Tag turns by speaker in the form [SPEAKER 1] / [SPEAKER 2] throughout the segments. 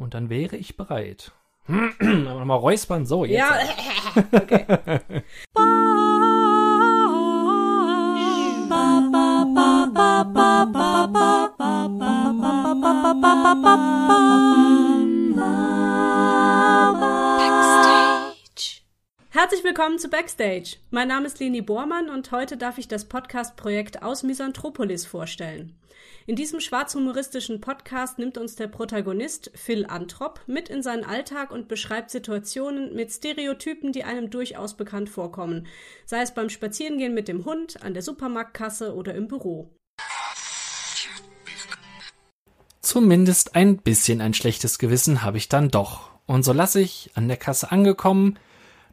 [SPEAKER 1] Und dann wäre ich bereit. mal räuspern, so jetzt.
[SPEAKER 2] Ja, okay. Herzlich willkommen zu Backstage. Mein Name ist Leni Bormann und heute darf ich das Podcast-Projekt aus Misanthropolis vorstellen. In diesem schwarzhumoristischen Podcast nimmt uns der Protagonist Phil Antrop mit in seinen Alltag und beschreibt Situationen mit Stereotypen, die einem durchaus bekannt vorkommen, sei es beim Spazierengehen mit dem Hund, an der Supermarktkasse oder im Büro.
[SPEAKER 1] Zumindest ein bisschen ein schlechtes Gewissen habe ich dann doch. Und so lasse ich, an der Kasse angekommen,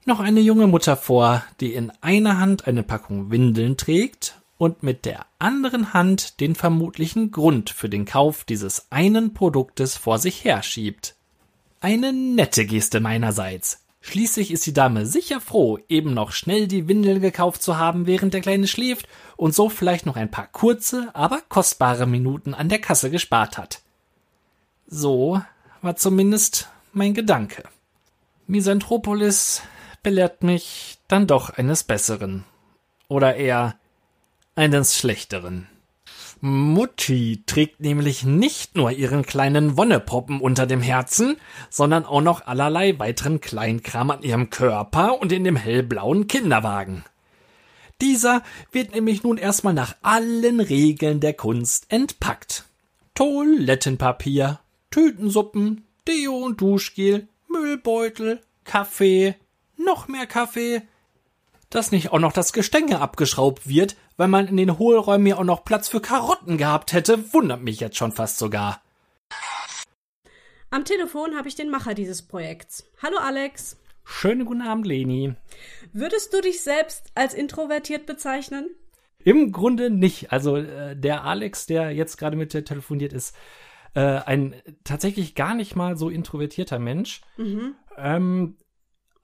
[SPEAKER 1] noch eine junge Mutter vor, die in einer Hand eine Packung Windeln trägt und mit der anderen Hand den vermutlichen Grund für den Kauf dieses einen Produktes vor sich herschiebt. Eine nette Geste meinerseits. Schließlich ist die Dame sicher froh, eben noch schnell die Windeln gekauft zu haben, während der Kleine schläft und so vielleicht noch ein paar kurze, aber kostbare Minuten an der Kasse gespart hat. So war zumindest mein Gedanke. Misanthropolis belehrt mich dann doch eines Besseren. Oder eher eines Schlechteren. Mutti trägt nämlich nicht nur ihren kleinen Wonnepoppen unter dem Herzen, sondern auch noch allerlei weiteren Kleinkram an ihrem Körper und in dem hellblauen Kinderwagen. Dieser wird nämlich nun erstmal nach allen Regeln der Kunst entpackt. Toilettenpapier, Tütensuppen, Deo und Duschgel, Müllbeutel, Kaffee, noch mehr Kaffee, dass nicht auch noch das Gestänge abgeschraubt wird, weil man in den Hohlräumen ja auch noch Platz für Karotten gehabt hätte, wundert mich jetzt schon fast sogar.
[SPEAKER 2] Am Telefon habe ich den Macher dieses Projekts. Hallo Alex.
[SPEAKER 1] Schönen guten Abend, Leni.
[SPEAKER 2] Würdest du dich selbst als introvertiert bezeichnen?
[SPEAKER 1] Im Grunde nicht. Also äh, der Alex, der jetzt gerade mit dir telefoniert, ist äh, ein tatsächlich gar nicht mal so introvertierter Mensch. Mhm. Ähm,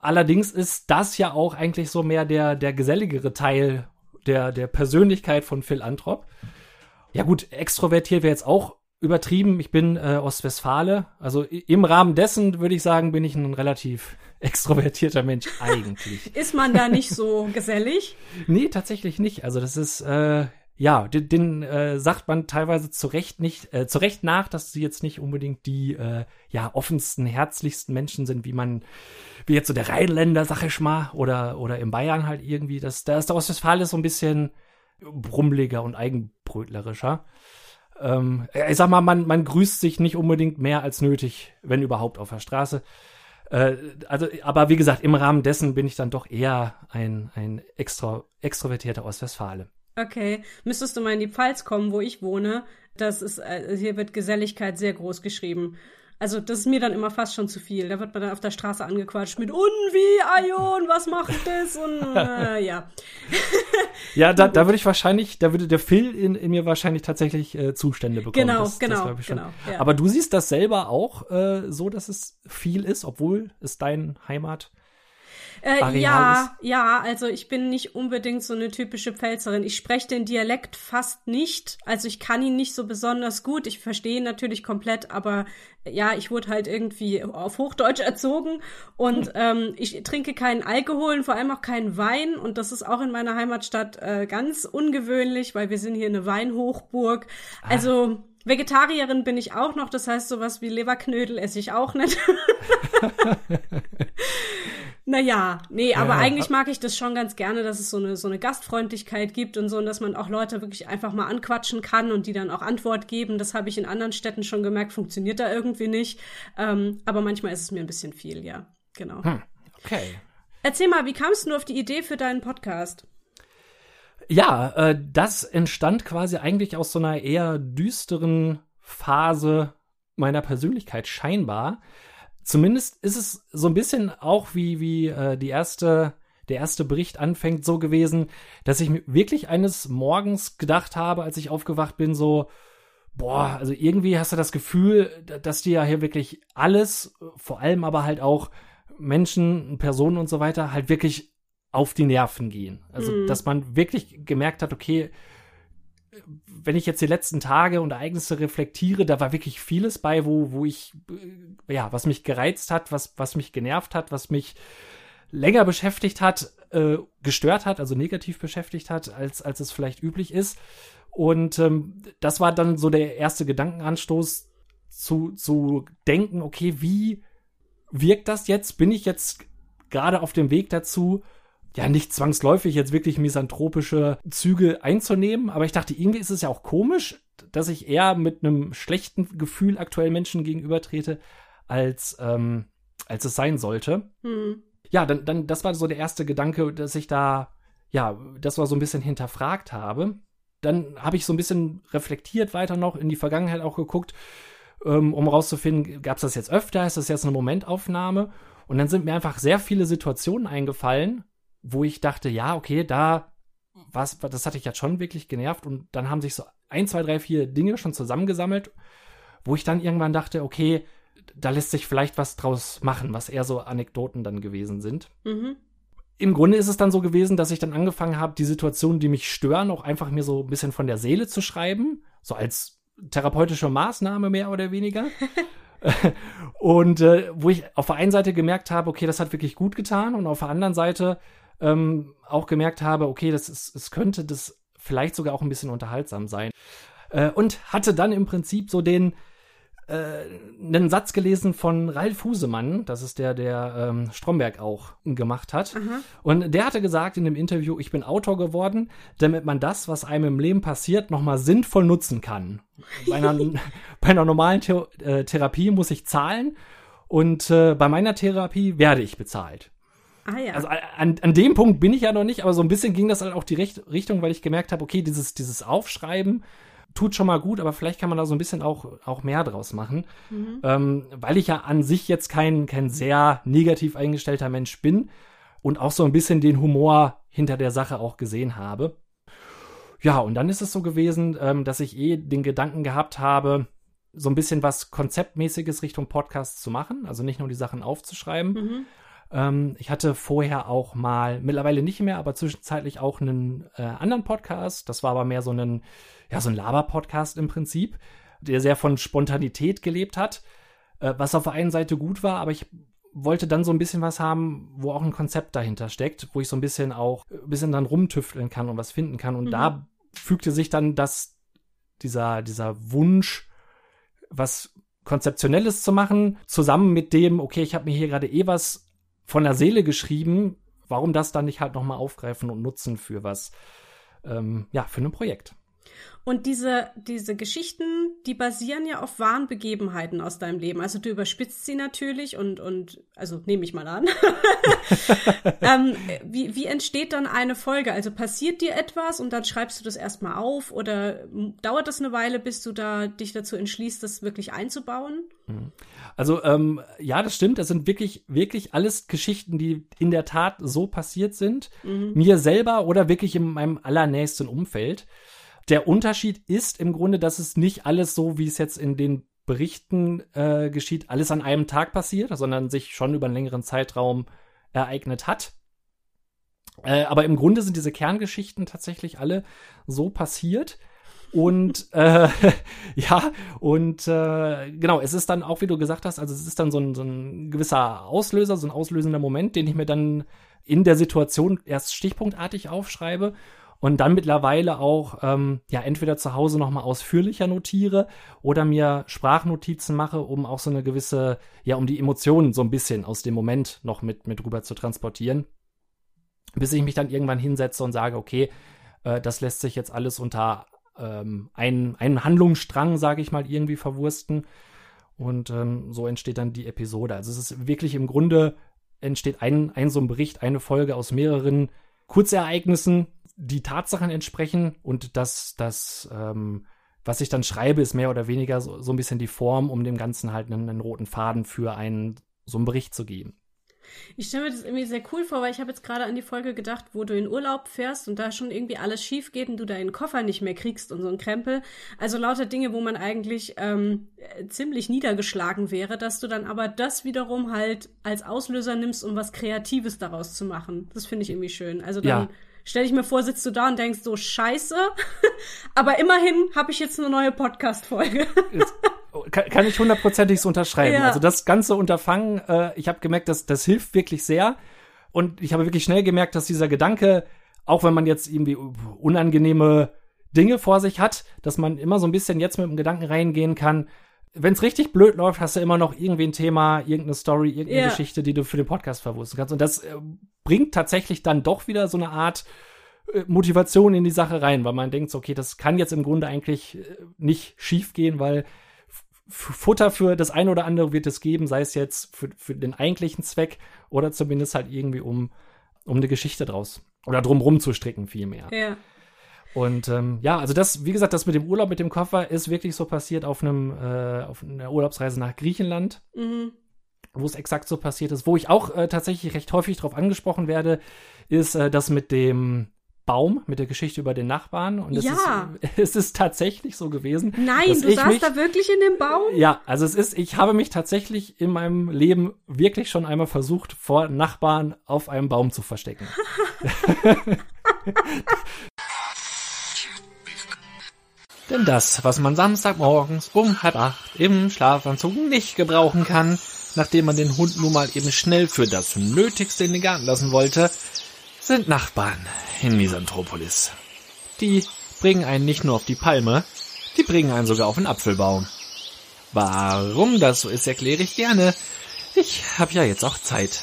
[SPEAKER 1] Allerdings ist das ja auch eigentlich so mehr der, der geselligere Teil der, der Persönlichkeit von Phil Antrop. Ja gut, extrovertiert wäre jetzt auch übertrieben. Ich bin äh, Ostwestfale. Also im Rahmen dessen würde ich sagen, bin ich ein relativ extrovertierter Mensch eigentlich.
[SPEAKER 2] ist man da nicht so gesellig?
[SPEAKER 1] nee, tatsächlich nicht. Also das ist, äh, ja, den, den äh, sagt man teilweise zu Recht nicht, äh, zu Recht nach, dass sie jetzt nicht unbedingt die äh, ja offensten, herzlichsten Menschen sind, wie man, wie jetzt so der Rheinländer, sag ich mal, oder oder in Bayern halt irgendwie. Das, da ist der Ostwestfale so ein bisschen brummeliger und eigenbrötlerischer. Ähm, ich sag mal, man, man grüßt sich nicht unbedingt mehr als nötig, wenn überhaupt auf der Straße. Äh, also, aber wie gesagt, im Rahmen dessen bin ich dann doch eher ein, ein extra, extrovertierter Ostwestfale.
[SPEAKER 2] Okay, müsstest du mal in die Pfalz kommen, wo ich wohne. Das ist, äh, hier wird Geselligkeit sehr groß geschrieben. Also das ist mir dann immer fast schon zu viel. Da wird man dann auf der Straße angequatscht mit und wie Aion, was macht das und äh, ja.
[SPEAKER 1] ja, da, da würde ich wahrscheinlich, da würde der Phil in, in mir wahrscheinlich tatsächlich äh, Zustände bekommen.
[SPEAKER 2] Genau, das, genau, das genau.
[SPEAKER 1] Ja. Aber du siehst das selber auch äh, so, dass es viel ist, obwohl es dein Heimat
[SPEAKER 2] äh, ja, ja, also ich bin nicht unbedingt so eine typische Pfälzerin. Ich spreche den Dialekt fast nicht. Also ich kann ihn nicht so besonders gut. Ich verstehe ihn natürlich komplett, aber ja, ich wurde halt irgendwie auf Hochdeutsch erzogen und hm. ähm, ich trinke keinen Alkohol und vor allem auch keinen Wein und das ist auch in meiner Heimatstadt äh, ganz ungewöhnlich, weil wir sind hier eine Weinhochburg. Ah. Also Vegetarierin bin ich auch noch, das heißt sowas wie Leberknödel esse ich auch nicht. Naja, nee, aber ja, eigentlich mag ich das schon ganz gerne, dass es so eine, so eine Gastfreundlichkeit gibt und so, und dass man auch Leute wirklich einfach mal anquatschen kann und die dann auch Antwort geben. Das habe ich in anderen Städten schon gemerkt, funktioniert da irgendwie nicht. Ähm, aber manchmal ist es mir ein bisschen viel, ja. Genau. Hm,
[SPEAKER 1] okay.
[SPEAKER 2] Erzähl mal, wie kamst du auf die Idee für deinen Podcast?
[SPEAKER 1] Ja, äh, das entstand quasi eigentlich aus so einer eher düsteren Phase meiner Persönlichkeit scheinbar zumindest ist es so ein bisschen auch wie, wie äh, die erste, der erste Bericht anfängt, so gewesen, dass ich mir wirklich eines Morgens gedacht habe, als ich aufgewacht bin, so, boah, also irgendwie hast du das Gefühl, dass dir ja hier wirklich alles, vor allem aber halt auch Menschen, Personen und so weiter, halt wirklich auf die Nerven gehen. Also, mm. dass man wirklich gemerkt hat, okay, wenn ich jetzt die letzten Tage und Ereignisse reflektiere, da war wirklich vieles bei, wo, wo ich ja, was mich gereizt hat, was, was mich genervt hat, was mich länger beschäftigt hat, äh, gestört hat, also negativ beschäftigt hat, als, als es vielleicht üblich ist. Und ähm, das war dann so der erste Gedankenanstoß zu, zu denken, okay, wie wirkt das jetzt? Bin ich jetzt gerade auf dem Weg dazu, ja, nicht zwangsläufig jetzt wirklich misanthropische Züge einzunehmen, aber ich dachte, irgendwie ist es ja auch komisch, dass ich eher mit einem schlechten Gefühl aktuell Menschen gegenübertrete, als, ähm, als es sein sollte. Hm. Ja, dann, dann, das war so der erste Gedanke, dass ich da, ja, das war so ein bisschen hinterfragt habe. Dann habe ich so ein bisschen reflektiert weiter noch, in die Vergangenheit auch geguckt, ähm, um rauszufinden, gab es das jetzt öfter, ist das jetzt eine Momentaufnahme? Und dann sind mir einfach sehr viele Situationen eingefallen, wo ich dachte, ja, okay, da was, das hatte ich jetzt schon wirklich genervt und dann haben sich so ein, zwei, drei, vier Dinge schon zusammengesammelt, wo ich dann irgendwann dachte, okay, da lässt sich vielleicht was draus machen, was eher so Anekdoten dann gewesen sind. Mhm. Im Grunde ist es dann so gewesen, dass ich dann angefangen habe, die Situationen, die mich stören, auch einfach mir so ein bisschen von der Seele zu schreiben, so als therapeutische Maßnahme mehr oder weniger. und äh, wo ich auf der einen Seite gemerkt habe, okay, das hat wirklich gut getan und auf der anderen Seite ähm, auch gemerkt habe, okay, das ist, es könnte das vielleicht sogar auch ein bisschen unterhaltsam sein. Äh, und hatte dann im Prinzip so den äh, einen Satz gelesen von Ralf Husemann, das ist der, der ähm, Stromberg auch gemacht hat. Mhm. Und der hatte gesagt in dem Interview, ich bin Autor geworden, damit man das, was einem im Leben passiert, nochmal sinnvoll nutzen kann. Bei einer, bei einer normalen The äh, Therapie muss ich zahlen und äh, bei meiner Therapie werde ich bezahlt. Ah, ja. Also an, an dem Punkt bin ich ja noch nicht, aber so ein bisschen ging das halt auch die Richt Richtung, weil ich gemerkt habe, okay, dieses, dieses Aufschreiben tut schon mal gut, aber vielleicht kann man da so ein bisschen auch, auch mehr draus machen. Mhm. Ähm, weil ich ja an sich jetzt kein, kein sehr negativ eingestellter Mensch bin und auch so ein bisschen den Humor hinter der Sache auch gesehen habe. Ja, und dann ist es so gewesen, ähm, dass ich eh den Gedanken gehabt habe, so ein bisschen was Konzeptmäßiges Richtung Podcast zu machen, also nicht nur die Sachen aufzuschreiben. Mhm. Ähm, ich hatte vorher auch mal, mittlerweile nicht mehr, aber zwischenzeitlich auch einen äh, anderen Podcast. Das war aber mehr so ein, ja, so ein Laber-Podcast im Prinzip, der sehr von Spontanität gelebt hat, äh, was auf der einen Seite gut war, aber ich wollte dann so ein bisschen was haben, wo auch ein Konzept dahinter steckt, wo ich so ein bisschen auch ein bisschen dann rumtüfteln kann und was finden kann. Und mhm. da fügte sich dann das, dieser, dieser Wunsch, was Konzeptionelles zu machen, zusammen mit dem, okay, ich habe mir hier gerade eh was von der Seele geschrieben, warum das dann nicht halt nochmal aufgreifen und nutzen für was, ähm, ja, für ein Projekt.
[SPEAKER 2] Und diese, diese Geschichten, die basieren ja auf wahren Begebenheiten aus deinem Leben. Also du überspitzt sie natürlich und, und also nehme ich mal an. ähm, wie, wie entsteht dann eine Folge? Also passiert dir etwas und dann schreibst du das erstmal auf oder dauert das eine Weile, bis du da dich dazu entschließt, das wirklich einzubauen?
[SPEAKER 1] Mhm. Also ähm, ja, das stimmt. Das sind wirklich, wirklich alles Geschichten, die in der Tat so passiert sind. Mhm. Mir selber oder wirklich in meinem allernächsten Umfeld. Der Unterschied ist im Grunde, dass es nicht alles so, wie es jetzt in den Berichten äh, geschieht, alles an einem Tag passiert, sondern sich schon über einen längeren Zeitraum ereignet hat. Äh, aber im Grunde sind diese Kerngeschichten tatsächlich alle so passiert. Und äh, ja, und äh, genau, es ist dann auch, wie du gesagt hast, also es ist dann so ein, so ein gewisser Auslöser, so ein auslösender Moment, den ich mir dann in der Situation erst stichpunktartig aufschreibe und dann mittlerweile auch ähm, ja entweder zu Hause noch mal ausführlicher notiere oder mir Sprachnotizen mache, um auch so eine gewisse ja um die Emotionen so ein bisschen aus dem Moment noch mit mit rüber zu transportieren, bis ich mich dann irgendwann hinsetze und sage, okay, äh, das lässt sich jetzt alles unter ähm, einen einen Handlungsstrang, sage ich mal, irgendwie verwursten und ähm, so entsteht dann die Episode. Also es ist wirklich im Grunde entsteht ein ein so ein Bericht, eine Folge aus mehreren Kurzereignissen, die Tatsachen entsprechen und das, das, ähm, was ich dann schreibe, ist mehr oder weniger so, so ein bisschen die Form, um dem Ganzen halt einen, einen roten Faden für einen, so einen Bericht zu geben.
[SPEAKER 2] Ich stelle mir das irgendwie sehr cool vor, weil ich habe jetzt gerade an die Folge gedacht, wo du in Urlaub fährst und da schon irgendwie alles schief geht und du deinen Koffer nicht mehr kriegst und so ein Krempel. Also lauter Dinge, wo man eigentlich ähm, ziemlich niedergeschlagen wäre, dass du dann aber das wiederum halt als Auslöser nimmst, um was Kreatives daraus zu machen. Das finde ich irgendwie schön. Also dann ja stell ich mir vor, sitzt du da und denkst so, scheiße. Aber immerhin habe ich jetzt eine neue Podcast-Folge.
[SPEAKER 1] kann, kann ich hundertprozentig so unterschreiben. Ja. Also das ganze Unterfangen, äh, ich habe gemerkt, dass das hilft wirklich sehr. Und ich habe wirklich schnell gemerkt, dass dieser Gedanke, auch wenn man jetzt irgendwie unangenehme Dinge vor sich hat, dass man immer so ein bisschen jetzt mit dem Gedanken reingehen kann, wenn es richtig blöd läuft, hast du immer noch irgendwie ein Thema, irgendeine Story, irgendeine ja. Geschichte, die du für den Podcast verwursten kannst. Und das äh, bringt tatsächlich dann doch wieder so eine Art äh, Motivation in die Sache rein, weil man denkt, okay, das kann jetzt im Grunde eigentlich äh, nicht schief gehen, weil Futter für das eine oder andere wird es geben, sei es jetzt für, für den eigentlichen Zweck oder zumindest halt irgendwie um, um eine Geschichte draus oder drumrum zu stricken vielmehr.
[SPEAKER 2] Ja.
[SPEAKER 1] Und ähm, ja, also das, wie gesagt, das mit dem Urlaub mit dem Koffer ist wirklich so passiert auf einem äh, auf einer Urlaubsreise nach Griechenland, mhm. wo es exakt so passiert ist. Wo ich auch äh, tatsächlich recht häufig darauf angesprochen werde, ist äh, das mit dem Baum mit der Geschichte über den Nachbarn. Und es, ja. ist, es ist tatsächlich so gewesen.
[SPEAKER 2] Nein, du saßt mich, da wirklich in dem Baum?
[SPEAKER 1] Ja, also es ist, ich habe mich tatsächlich in meinem Leben wirklich schon einmal versucht, vor Nachbarn auf einem Baum zu verstecken. Denn das, was man Samstagmorgens um halb acht im Schlafanzug nicht gebrauchen kann, nachdem man den Hund nun mal eben schnell für das Nötigste in den Garten lassen wollte, sind Nachbarn in Misanthropolis. Die bringen einen nicht nur auf die Palme, die bringen einen sogar auf den Apfelbaum. Warum das so ist, erkläre ich gerne. Ich habe ja jetzt auch Zeit.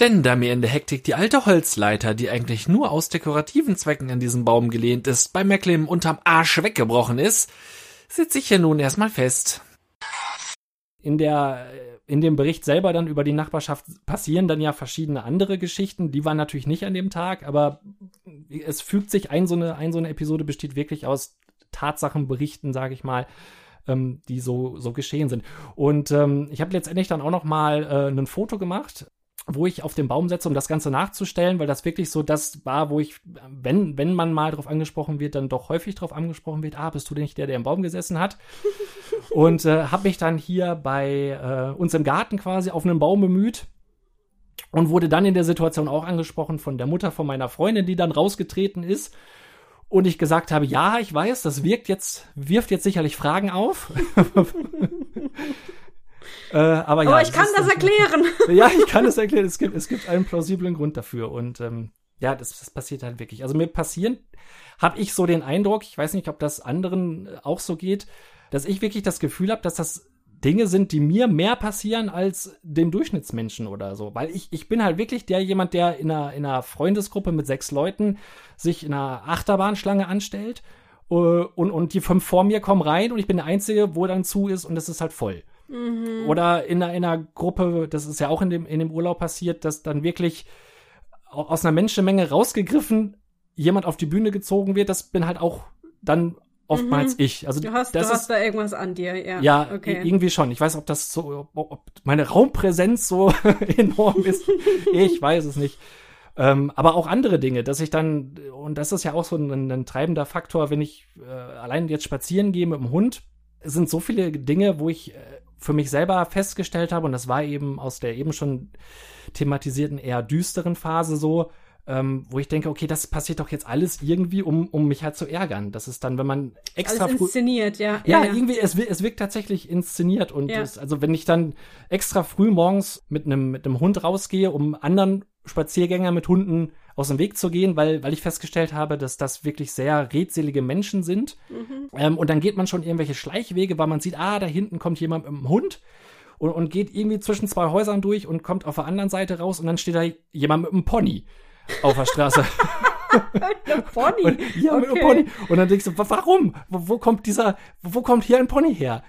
[SPEAKER 1] Denn da mir in der Hektik die alte Holzleiter, die eigentlich nur aus dekorativen Zwecken an diesem Baum gelehnt ist, bei Macklem unterm Arsch weggebrochen ist, sitze ich hier nun erstmal fest. In der in dem Bericht selber dann über die Nachbarschaft passieren dann ja verschiedene andere Geschichten. Die waren natürlich nicht an dem Tag, aber es fügt sich ein, so eine, ein, so eine Episode besteht wirklich aus Tatsachenberichten, sage ich mal, ähm, die so, so geschehen sind. Und ähm, ich habe letztendlich dann auch noch mal äh, ein Foto gemacht wo ich auf den Baum setze, um das Ganze nachzustellen, weil das wirklich so das war, wo ich, wenn, wenn man mal drauf angesprochen wird, dann doch häufig drauf angesprochen wird, ah, bist du denn nicht der, der im Baum gesessen hat? und äh, habe mich dann hier bei äh, uns im Garten quasi auf einen Baum bemüht und wurde dann in der Situation auch angesprochen von der Mutter von meiner Freundin, die dann rausgetreten ist und ich gesagt habe, ja, ich weiß, das wirkt jetzt, wirft jetzt sicherlich Fragen auf.
[SPEAKER 2] Äh, aber, ja, aber ich kann das erklären.
[SPEAKER 1] ja, ich kann es erklären. Es gibt, es gibt einen plausiblen Grund dafür. Und ähm, ja, das, das passiert halt wirklich. Also mir passieren, habe ich so den Eindruck, ich weiß nicht, ob das anderen auch so geht, dass ich wirklich das Gefühl habe, dass das Dinge sind, die mir mehr passieren als dem Durchschnittsmenschen oder so. Weil ich, ich bin halt wirklich der jemand, der in einer, in einer Freundesgruppe mit sechs Leuten sich in einer Achterbahnschlange anstellt uh, und, und die fünf vor mir kommen rein und ich bin der Einzige, wo dann zu ist und es ist halt voll. Mhm. Oder in einer, in einer Gruppe, das ist ja auch in dem, in dem Urlaub passiert, dass dann wirklich aus einer Menschenmenge rausgegriffen jemand auf die Bühne gezogen wird. Das bin halt auch dann oftmals mhm. ich. Also
[SPEAKER 2] du hast,
[SPEAKER 1] das
[SPEAKER 2] du hast ist, da irgendwas an dir, ja.
[SPEAKER 1] Ja, okay. irgendwie schon. Ich weiß, ob das so, ob meine Raumpräsenz so enorm ist. ich weiß es nicht. Ähm, aber auch andere Dinge, dass ich dann, und das ist ja auch so ein, ein treibender Faktor, wenn ich äh, allein jetzt spazieren gehe mit dem Hund, sind so viele Dinge, wo ich äh, für mich selber festgestellt habe, und das war eben aus der eben schon thematisierten, eher düsteren Phase so, ähm, wo ich denke, okay, das passiert doch jetzt alles irgendwie, um, um mich halt zu ärgern. Das ist dann, wenn man extra
[SPEAKER 2] alles inszeniert, ja.
[SPEAKER 1] Ja, ja, irgendwie, es, es wirkt tatsächlich inszeniert. Und ja. es, also wenn ich dann extra früh morgens mit einem mit einem Hund rausgehe, um anderen Spaziergänger mit Hunden aus dem Weg zu gehen, weil, weil ich festgestellt habe, dass das wirklich sehr redselige Menschen sind. Mhm. Ähm, und dann geht man schon irgendwelche Schleichwege, weil man sieht, ah, da hinten kommt jemand mit einem Hund und, und geht irgendwie zwischen zwei Häusern durch und kommt auf der anderen Seite raus und dann steht da jemand mit einem Pony auf der Straße.
[SPEAKER 2] ein Pony.
[SPEAKER 1] Und, ja, okay. mit einem Pony. Und dann denkst du, warum? Wo, wo, kommt dieser, wo kommt hier ein Pony her?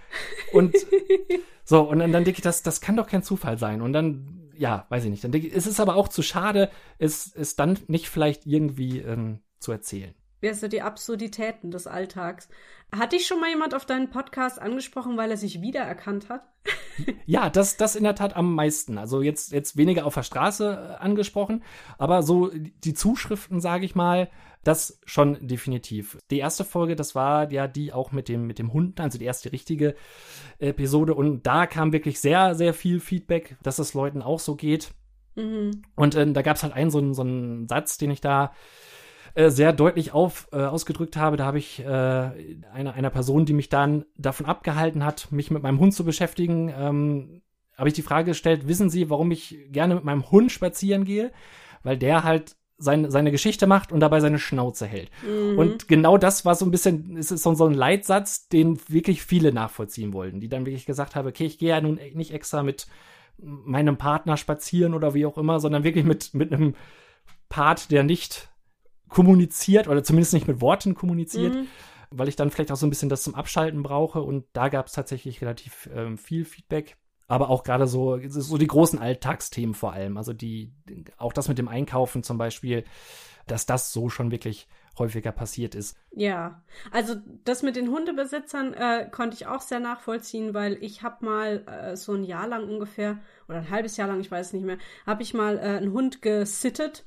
[SPEAKER 1] Und so, und dann, dann denke ich, das, das kann doch kein Zufall sein. Und dann ja, weiß ich nicht. Es ist aber auch zu schade, es, es dann nicht vielleicht irgendwie ähm, zu erzählen.
[SPEAKER 2] Ja, so die Absurditäten des Alltags. Hat dich schon mal jemand auf deinen Podcast angesprochen, weil er sich wiedererkannt hat?
[SPEAKER 1] ja, das, das in der Tat am meisten. Also jetzt, jetzt weniger auf der Straße äh, angesprochen, aber so die Zuschriften, sage ich mal, das schon definitiv. Die erste Folge, das war ja die auch mit dem, mit dem Hund, also die erste richtige Episode. Und da kam wirklich sehr, sehr viel Feedback, dass es Leuten auch so geht. Mhm. Und äh, da gab es halt einen so, einen so einen Satz, den ich da äh, sehr deutlich auf, äh, ausgedrückt habe. Da habe ich äh, einer, einer Person, die mich dann davon abgehalten hat, mich mit meinem Hund zu beschäftigen, ähm, habe ich die Frage gestellt, wissen Sie, warum ich gerne mit meinem Hund spazieren gehe? Weil der halt seine, seine Geschichte macht und dabei seine Schnauze hält. Mhm. Und genau das war so ein bisschen, es ist so, so ein Leitsatz, den wirklich viele nachvollziehen wollten, die dann wirklich gesagt haben, okay, ich gehe ja nun nicht extra mit meinem Partner spazieren oder wie auch immer, sondern wirklich mit, mit einem Part, der nicht kommuniziert oder zumindest nicht mit Worten kommuniziert, mhm. weil ich dann vielleicht auch so ein bisschen das zum Abschalten brauche. Und da gab es tatsächlich relativ ähm, viel Feedback. Aber auch gerade so, so die großen Alltagsthemen vor allem. Also die, auch das mit dem Einkaufen zum Beispiel, dass das so schon wirklich häufiger passiert ist.
[SPEAKER 2] Ja, also das mit den Hundebesitzern äh, konnte ich auch sehr nachvollziehen, weil ich habe mal äh, so ein Jahr lang ungefähr oder ein halbes Jahr lang, ich weiß nicht mehr, habe ich mal äh, einen Hund gesittet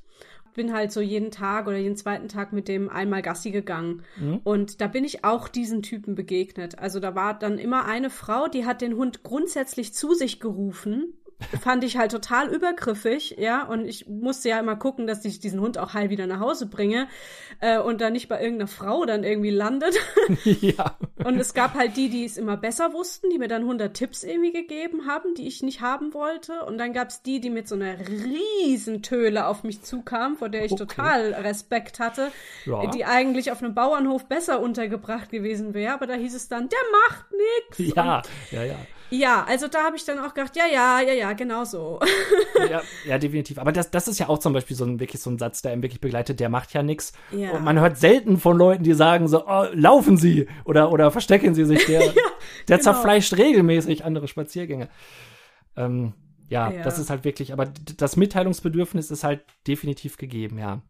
[SPEAKER 2] bin halt so jeden Tag oder jeden zweiten Tag mit dem einmal Gassi gegangen. Mhm. Und da bin ich auch diesen Typen begegnet. Also da war dann immer eine Frau, die hat den Hund grundsätzlich zu sich gerufen fand ich halt total übergriffig, ja, und ich musste ja immer gucken, dass ich diesen Hund auch heil wieder nach Hause bringe äh, und dann nicht bei irgendeiner Frau dann irgendwie landet. ja. Und es gab halt die, die es immer besser wussten, die mir dann 100 Tipps irgendwie gegeben haben, die ich nicht haben wollte. Und dann gab es die, die mit so einer riesen Töle auf mich zukamen, vor der ich okay. total Respekt hatte, ja. die eigentlich auf einem Bauernhof besser untergebracht gewesen wäre. Aber da hieß es dann, der macht nichts.
[SPEAKER 1] Ja, ja, ja.
[SPEAKER 2] Ja, also da habe ich dann auch gedacht, ja, ja, ja, ja, genau so.
[SPEAKER 1] ja, ja, definitiv. Aber das, das ist ja auch zum Beispiel so ein wirklich so ein Satz, der einen wirklich begleitet, der macht ja nichts. Ja. Und man hört selten von Leuten, die sagen so, oh, laufen Sie oder, oder verstecken Sie sich. Der, ja, der genau. zerfleischt regelmäßig andere Spaziergänge. Ähm, ja, ja, das ist halt wirklich, aber das Mitteilungsbedürfnis ist halt definitiv gegeben, ja.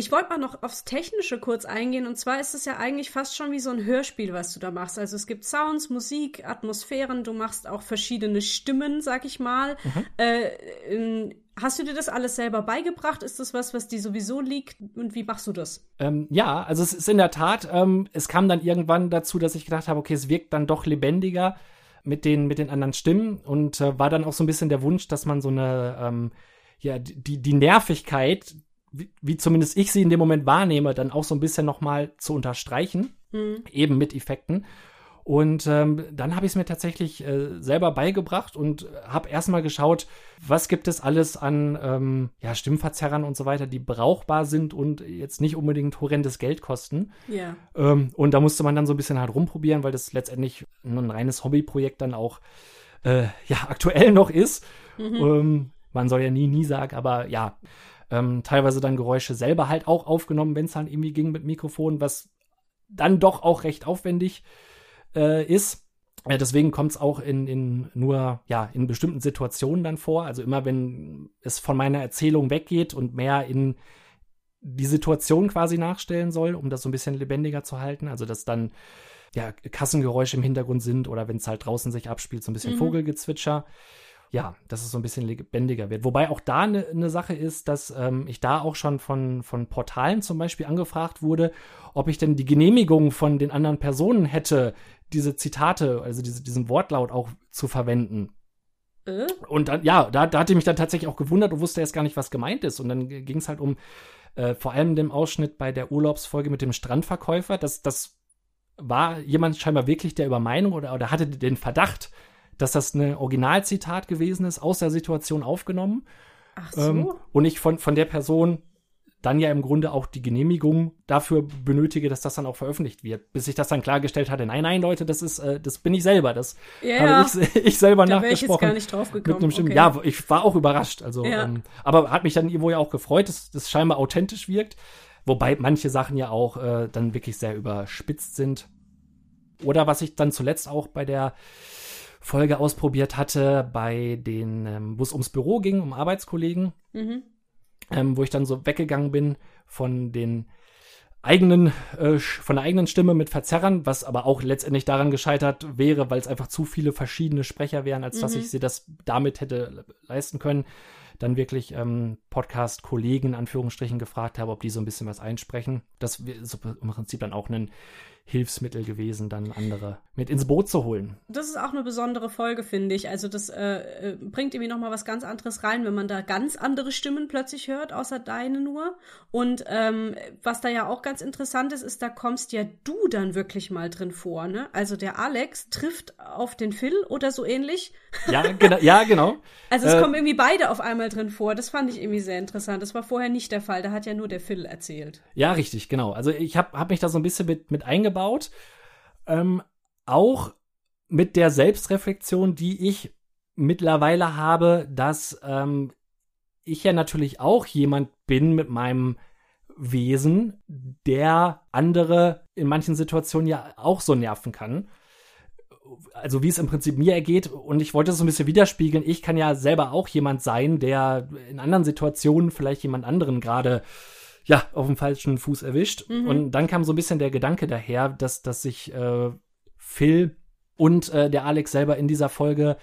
[SPEAKER 2] Ich wollte mal noch aufs Technische kurz eingehen. Und zwar ist es ja eigentlich fast schon wie so ein Hörspiel, was du da machst. Also es gibt Sounds, Musik, Atmosphären. Du machst auch verschiedene Stimmen, sag ich mal. Mhm. Äh, hast du dir das alles selber beigebracht? Ist das was, was dir sowieso liegt? Und wie machst du das?
[SPEAKER 1] Ähm, ja, also es ist in der Tat, ähm, es kam dann irgendwann dazu, dass ich gedacht habe, okay, es wirkt dann doch lebendiger mit den, mit den anderen Stimmen. Und äh, war dann auch so ein bisschen der Wunsch, dass man so eine, ähm, ja, die, die Nervigkeit wie, wie zumindest ich sie in dem Moment wahrnehme, dann auch so ein bisschen nochmal zu unterstreichen, mhm. eben mit Effekten. Und ähm, dann habe ich es mir tatsächlich äh, selber beigebracht und habe erstmal geschaut, was gibt es alles an ähm, ja, Stimmverzerrern und so weiter, die brauchbar sind und jetzt nicht unbedingt horrendes Geld kosten.
[SPEAKER 2] Ja.
[SPEAKER 1] Ähm, und da musste man dann so ein bisschen halt rumprobieren, weil das letztendlich ein reines Hobbyprojekt dann auch äh, ja aktuell noch ist. Mhm. Ähm, man soll ja nie, nie sagen, aber ja, ähm, teilweise dann Geräusche selber halt auch aufgenommen, wenn es dann irgendwie ging mit Mikrofon, was dann doch auch recht aufwendig äh, ist. Äh, deswegen kommt es auch in, in nur, ja, in bestimmten Situationen dann vor. Also immer, wenn es von meiner Erzählung weggeht und mehr in die Situation quasi nachstellen soll, um das so ein bisschen lebendiger zu halten. Also, dass dann ja Kassengeräusche im Hintergrund sind oder wenn es halt draußen sich abspielt, so ein bisschen mhm. Vogelgezwitscher ja, dass es so ein bisschen lebendiger wird. Wobei auch da eine ne Sache ist, dass ähm, ich da auch schon von, von Portalen zum Beispiel angefragt wurde, ob ich denn die Genehmigung von den anderen Personen hätte, diese Zitate, also diese, diesen Wortlaut auch zu verwenden. Äh? Und dann, ja, da, da hatte ich mich dann tatsächlich auch gewundert und wusste erst gar nicht, was gemeint ist. Und dann ging es halt um äh, vor allem dem Ausschnitt bei der Urlaubsfolge mit dem Strandverkäufer. Das, das war jemand scheinbar wirklich der Übermeinung oder, oder hatte den Verdacht, dass das ein Originalzitat gewesen ist, aus der Situation aufgenommen.
[SPEAKER 2] Ach so. Ähm,
[SPEAKER 1] und ich von, von der Person dann ja im Grunde auch die Genehmigung dafür benötige, dass das dann auch veröffentlicht wird, bis ich das dann klargestellt hatte. Nein, nein, Leute, das ist, äh, das bin ich selber. Das
[SPEAKER 2] ja,
[SPEAKER 1] habe ich, ich selber da nachgesprochen. Ich jetzt
[SPEAKER 2] gar nicht drauf gekommen.
[SPEAKER 1] Okay. Ja, ich war auch überrascht. Also, ja. ähm, aber hat mich dann irgendwo ja auch gefreut, dass das scheinbar authentisch wirkt. Wobei manche Sachen ja auch äh, dann wirklich sehr überspitzt sind. Oder was ich dann zuletzt auch bei der Folge ausprobiert hatte, bei den, ähm, wo es ums Büro ging, um Arbeitskollegen, mhm. ähm, wo ich dann so weggegangen bin von den eigenen, äh, von der eigenen Stimme mit Verzerrern, was aber auch letztendlich daran gescheitert wäre, weil es einfach zu viele verschiedene Sprecher wären, als mhm. dass ich sie das damit hätte leisten können. Dann wirklich ähm, Podcast-Kollegen, Anführungsstrichen, gefragt habe, ob die so ein bisschen was einsprechen. Das ist im Prinzip dann auch ein Hilfsmittel gewesen, dann andere mit ins Boot zu holen.
[SPEAKER 2] Das ist auch eine besondere Folge, finde ich. Also das äh, äh bringt irgendwie noch mal was ganz anderes rein, wenn man da ganz andere Stimmen plötzlich hört, außer deine nur. Und ähm, was da ja auch ganz interessant ist, ist, da kommst ja du dann wirklich mal drin vor. Ne? Also der Alex trifft auf den Phil oder so ähnlich.
[SPEAKER 1] Ja, genau. Ja, genau.
[SPEAKER 2] also es äh, kommen irgendwie beide auf einmal drin vor. Das fand ich irgendwie sehr interessant. Das war vorher nicht der Fall. Da hat ja nur der Phil erzählt.
[SPEAKER 1] Ja, richtig, genau. Also ich habe hab mich da so ein bisschen mit, mit eingebaut eingebaut. Ähm, auch mit der Selbstreflexion, die ich mittlerweile habe, dass ähm, ich ja natürlich auch jemand bin mit meinem Wesen, der andere in manchen Situationen ja auch so nerven kann. Also wie es im Prinzip mir ergeht und ich wollte es so ein bisschen widerspiegeln. Ich kann ja selber auch jemand sein, der in anderen Situationen vielleicht jemand anderen gerade ja, auf dem falschen Fuß erwischt. Mhm. Und dann kam so ein bisschen der Gedanke daher, dass, dass sich äh, Phil und äh, der Alex selber in dieser Folge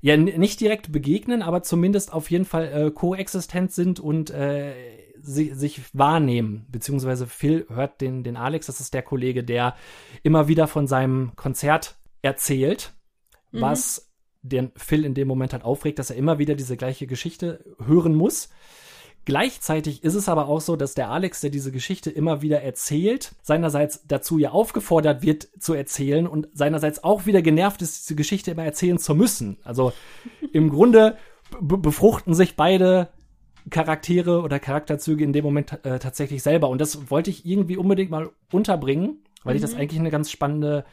[SPEAKER 1] ja nicht direkt begegnen, aber zumindest auf jeden Fall äh, koexistent sind und äh, sie, sich wahrnehmen. Beziehungsweise Phil hört den, den Alex, das ist der Kollege, der immer wieder von seinem Konzert erzählt, mhm. was den Phil in dem Moment halt aufregt, dass er immer wieder diese gleiche Geschichte hören muss. Gleichzeitig ist es aber auch so, dass der Alex, der diese Geschichte immer wieder erzählt, seinerseits dazu ja aufgefordert wird zu erzählen und seinerseits auch wieder genervt ist, diese Geschichte immer erzählen zu müssen. Also im Grunde befruchten sich beide Charaktere oder Charakterzüge in dem Moment äh, tatsächlich selber. Und das wollte ich irgendwie unbedingt mal unterbringen, weil mhm. ich das mhm. eigentlich eine ganz spannende,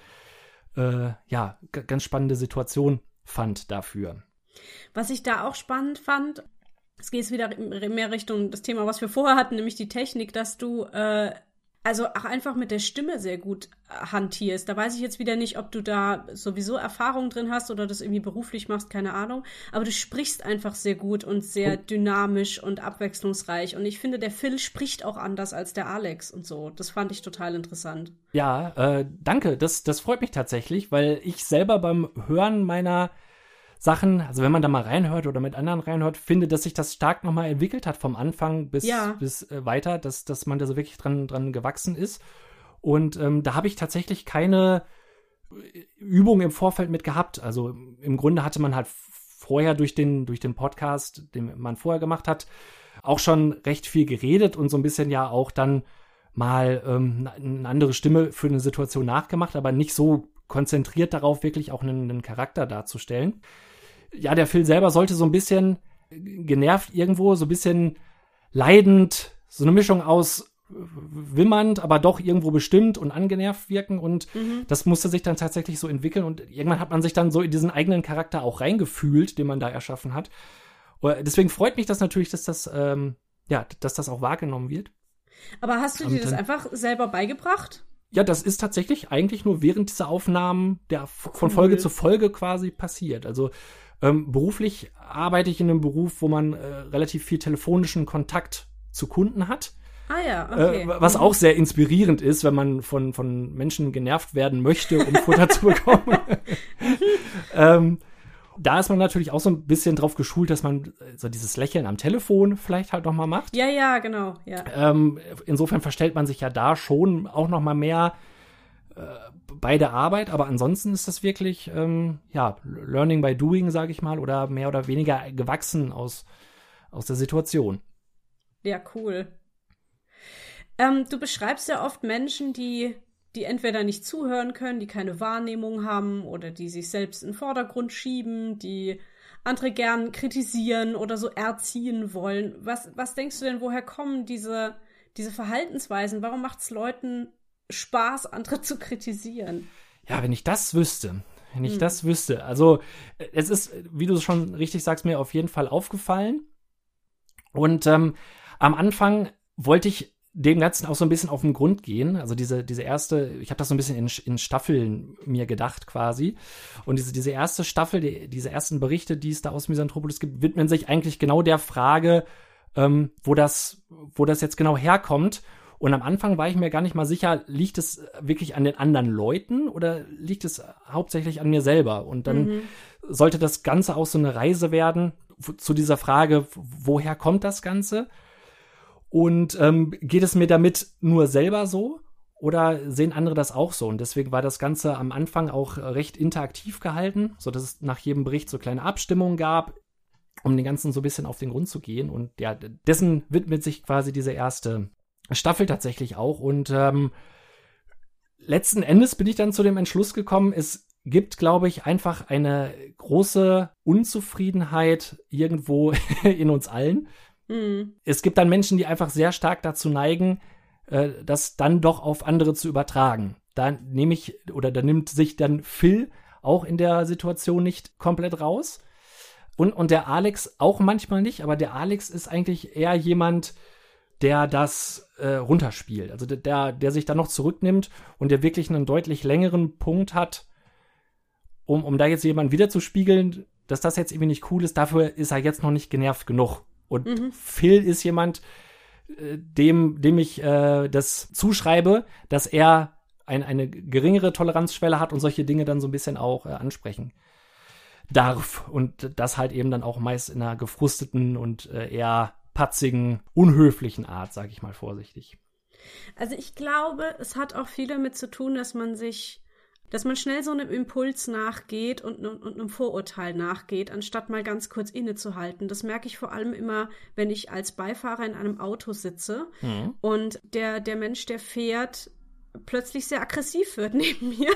[SPEAKER 1] äh, ja, ganz spannende Situation fand dafür.
[SPEAKER 2] Was ich da auch spannend fand, es geht wieder mehr Richtung das Thema, was wir vorher hatten, nämlich die Technik, dass du äh, also auch einfach mit der Stimme sehr gut äh, hantierst. Da weiß ich jetzt wieder nicht, ob du da sowieso Erfahrung drin hast oder das irgendwie beruflich machst, keine Ahnung. Aber du sprichst einfach sehr gut und sehr dynamisch und abwechslungsreich. Und ich finde, der Phil spricht auch anders als der Alex und so. Das fand ich total interessant.
[SPEAKER 1] Ja, äh, danke. Das, das freut mich tatsächlich, weil ich selber beim Hören meiner Sachen, also wenn man da mal reinhört oder mit anderen reinhört, finde, dass sich das stark nochmal entwickelt hat vom Anfang bis, ja. bis äh, weiter, dass, dass man da so wirklich dran, dran gewachsen ist. Und ähm, da habe ich tatsächlich keine äh, Übung im Vorfeld mit gehabt. Also im Grunde hatte man halt vorher durch den, durch den Podcast, den man vorher gemacht hat, auch schon recht viel geredet und so ein bisschen ja auch dann mal ähm, eine andere Stimme für eine Situation nachgemacht, aber nicht so konzentriert darauf, wirklich auch einen, einen Charakter darzustellen. Ja, der Phil selber sollte so ein bisschen genervt irgendwo, so ein bisschen leidend, so eine Mischung aus wimmernd, aber doch irgendwo bestimmt und angenervt wirken und mhm. das musste sich dann tatsächlich so entwickeln und irgendwann hat man sich dann so in diesen eigenen Charakter auch reingefühlt, den man da erschaffen hat. Deswegen freut mich das natürlich, dass das, ähm, ja, dass das auch wahrgenommen wird.
[SPEAKER 2] Aber hast du dir das einfach selber beigebracht?
[SPEAKER 1] Ja, das ist tatsächlich eigentlich nur während dieser Aufnahmen der von Folge zu Folge quasi passiert. Also ähm, beruflich arbeite ich in einem Beruf, wo man äh, relativ viel telefonischen Kontakt zu Kunden hat.
[SPEAKER 2] Ah ja, okay.
[SPEAKER 1] Äh, was mhm. auch sehr inspirierend ist, wenn man von, von Menschen genervt werden möchte, um Futter zu bekommen. ähm, da ist man natürlich auch so ein bisschen drauf geschult, dass man so dieses Lächeln am Telefon vielleicht halt noch mal macht.
[SPEAKER 2] Ja, ja, genau. Ja.
[SPEAKER 1] Ähm, insofern verstellt man sich ja da schon auch noch mal mehr äh, bei der Arbeit, aber ansonsten ist das wirklich ähm, ja Learning by Doing, sage ich mal, oder mehr oder weniger gewachsen aus aus der Situation.
[SPEAKER 2] Ja, cool. Ähm, du beschreibst ja oft Menschen, die die entweder nicht zuhören können, die keine Wahrnehmung haben oder die sich selbst in den Vordergrund schieben, die andere gern kritisieren oder so erziehen wollen. Was, was denkst du denn, woher kommen diese, diese Verhaltensweisen? Warum macht es Leuten Spaß, andere zu kritisieren?
[SPEAKER 1] Ja, wenn ich das wüsste, wenn ich hm. das wüsste. Also, es ist, wie du schon richtig sagst, mir auf jeden Fall aufgefallen. Und ähm, am Anfang wollte ich dem Ganzen auch so ein bisschen auf den Grund gehen. Also diese, diese erste, ich habe das so ein bisschen in, in Staffeln mir gedacht quasi. Und diese, diese erste Staffel, die, diese ersten Berichte, die es da aus Misanthropolis gibt, widmen sich eigentlich genau der Frage, ähm, wo, das, wo das jetzt genau herkommt. Und am Anfang war ich mir gar nicht mal sicher, liegt es wirklich an den anderen Leuten oder liegt es hauptsächlich an mir selber? Und dann mhm. sollte das Ganze auch so eine Reise werden zu dieser Frage, woher kommt das Ganze? Und ähm, geht es mir damit nur selber so? Oder sehen andere das auch so? Und deswegen war das Ganze am Anfang auch recht interaktiv gehalten, sodass es nach jedem Bericht so kleine Abstimmungen gab, um den Ganzen so ein bisschen auf den Grund zu gehen. Und ja, dessen widmet sich quasi diese erste Staffel tatsächlich auch. Und ähm, letzten Endes bin ich dann zu dem Entschluss gekommen, es gibt, glaube ich, einfach eine große Unzufriedenheit irgendwo in uns allen. Mhm. Es gibt dann Menschen, die einfach sehr stark dazu neigen, äh, das dann doch auf andere zu übertragen. Da nehme ich oder da nimmt sich dann Phil auch in der Situation nicht komplett raus. Und, und der Alex auch manchmal nicht, aber der Alex ist eigentlich eher jemand, der das äh, runterspielt. Also der, der sich da noch zurücknimmt und der wirklich einen deutlich längeren Punkt hat, um, um da jetzt jemanden wiederzuspiegeln, dass das jetzt irgendwie nicht cool ist, dafür ist er jetzt noch nicht genervt genug. Und mhm. Phil ist jemand, äh, dem, dem ich äh, das zuschreibe, dass er ein, eine geringere Toleranzschwelle hat und solche Dinge dann so ein bisschen auch äh, ansprechen darf. Und das halt eben dann auch meist in einer gefrusteten und äh, eher patzigen, unhöflichen Art, sage ich mal vorsichtig.
[SPEAKER 2] Also ich glaube, es hat auch viel damit zu tun, dass man sich dass man schnell so einem Impuls nachgeht und, und, einem Vorurteil nachgeht, anstatt mal ganz kurz innezuhalten. Das merke ich vor allem immer, wenn ich als Beifahrer in einem Auto sitze mhm. und der, der Mensch, der fährt, plötzlich sehr aggressiv wird neben mir,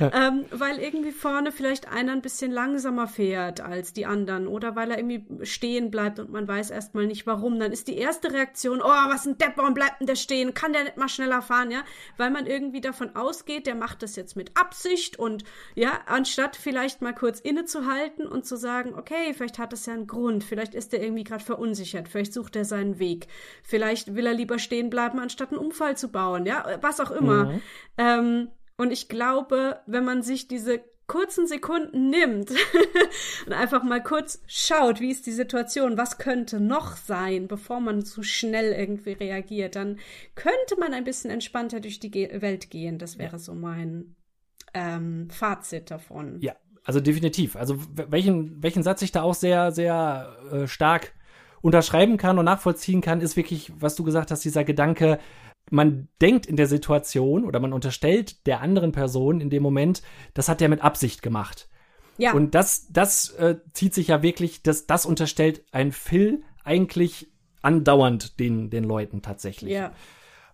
[SPEAKER 2] ähm, weil irgendwie vorne vielleicht einer ein bisschen langsamer fährt als die anderen oder weil er irgendwie stehen bleibt und man weiß erstmal nicht warum. Dann ist die erste Reaktion, oh, was ein Depp, warum bleibt denn der stehen? Kann der nicht mal schneller fahren, ja? Weil man irgendwie davon ausgeht, der macht das jetzt mit Absicht und ja, anstatt vielleicht mal kurz innezuhalten und zu sagen, okay, vielleicht hat das ja einen Grund, vielleicht ist er irgendwie gerade verunsichert, vielleicht sucht er seinen Weg, vielleicht will er lieber stehen bleiben, anstatt einen Unfall zu bauen, ja, was auch immer. Mhm. Ähm, und ich glaube, wenn man sich diese kurzen Sekunden nimmt und einfach mal kurz schaut, wie ist die Situation, was könnte noch sein, bevor man zu schnell irgendwie reagiert, dann könnte man ein bisschen entspannter durch die Ge Welt gehen. Das wäre so mein ähm, Fazit davon.
[SPEAKER 1] Ja, also definitiv. Also welchen, welchen Satz ich da auch sehr, sehr äh, stark unterschreiben kann und nachvollziehen kann, ist wirklich, was du gesagt hast, dieser Gedanke, man denkt in der Situation oder man unterstellt der anderen Person in dem Moment, das hat er mit Absicht gemacht. Ja. Und das, das äh, zieht sich ja wirklich, das, das unterstellt ein Phil eigentlich andauernd den, den Leuten tatsächlich. Ja.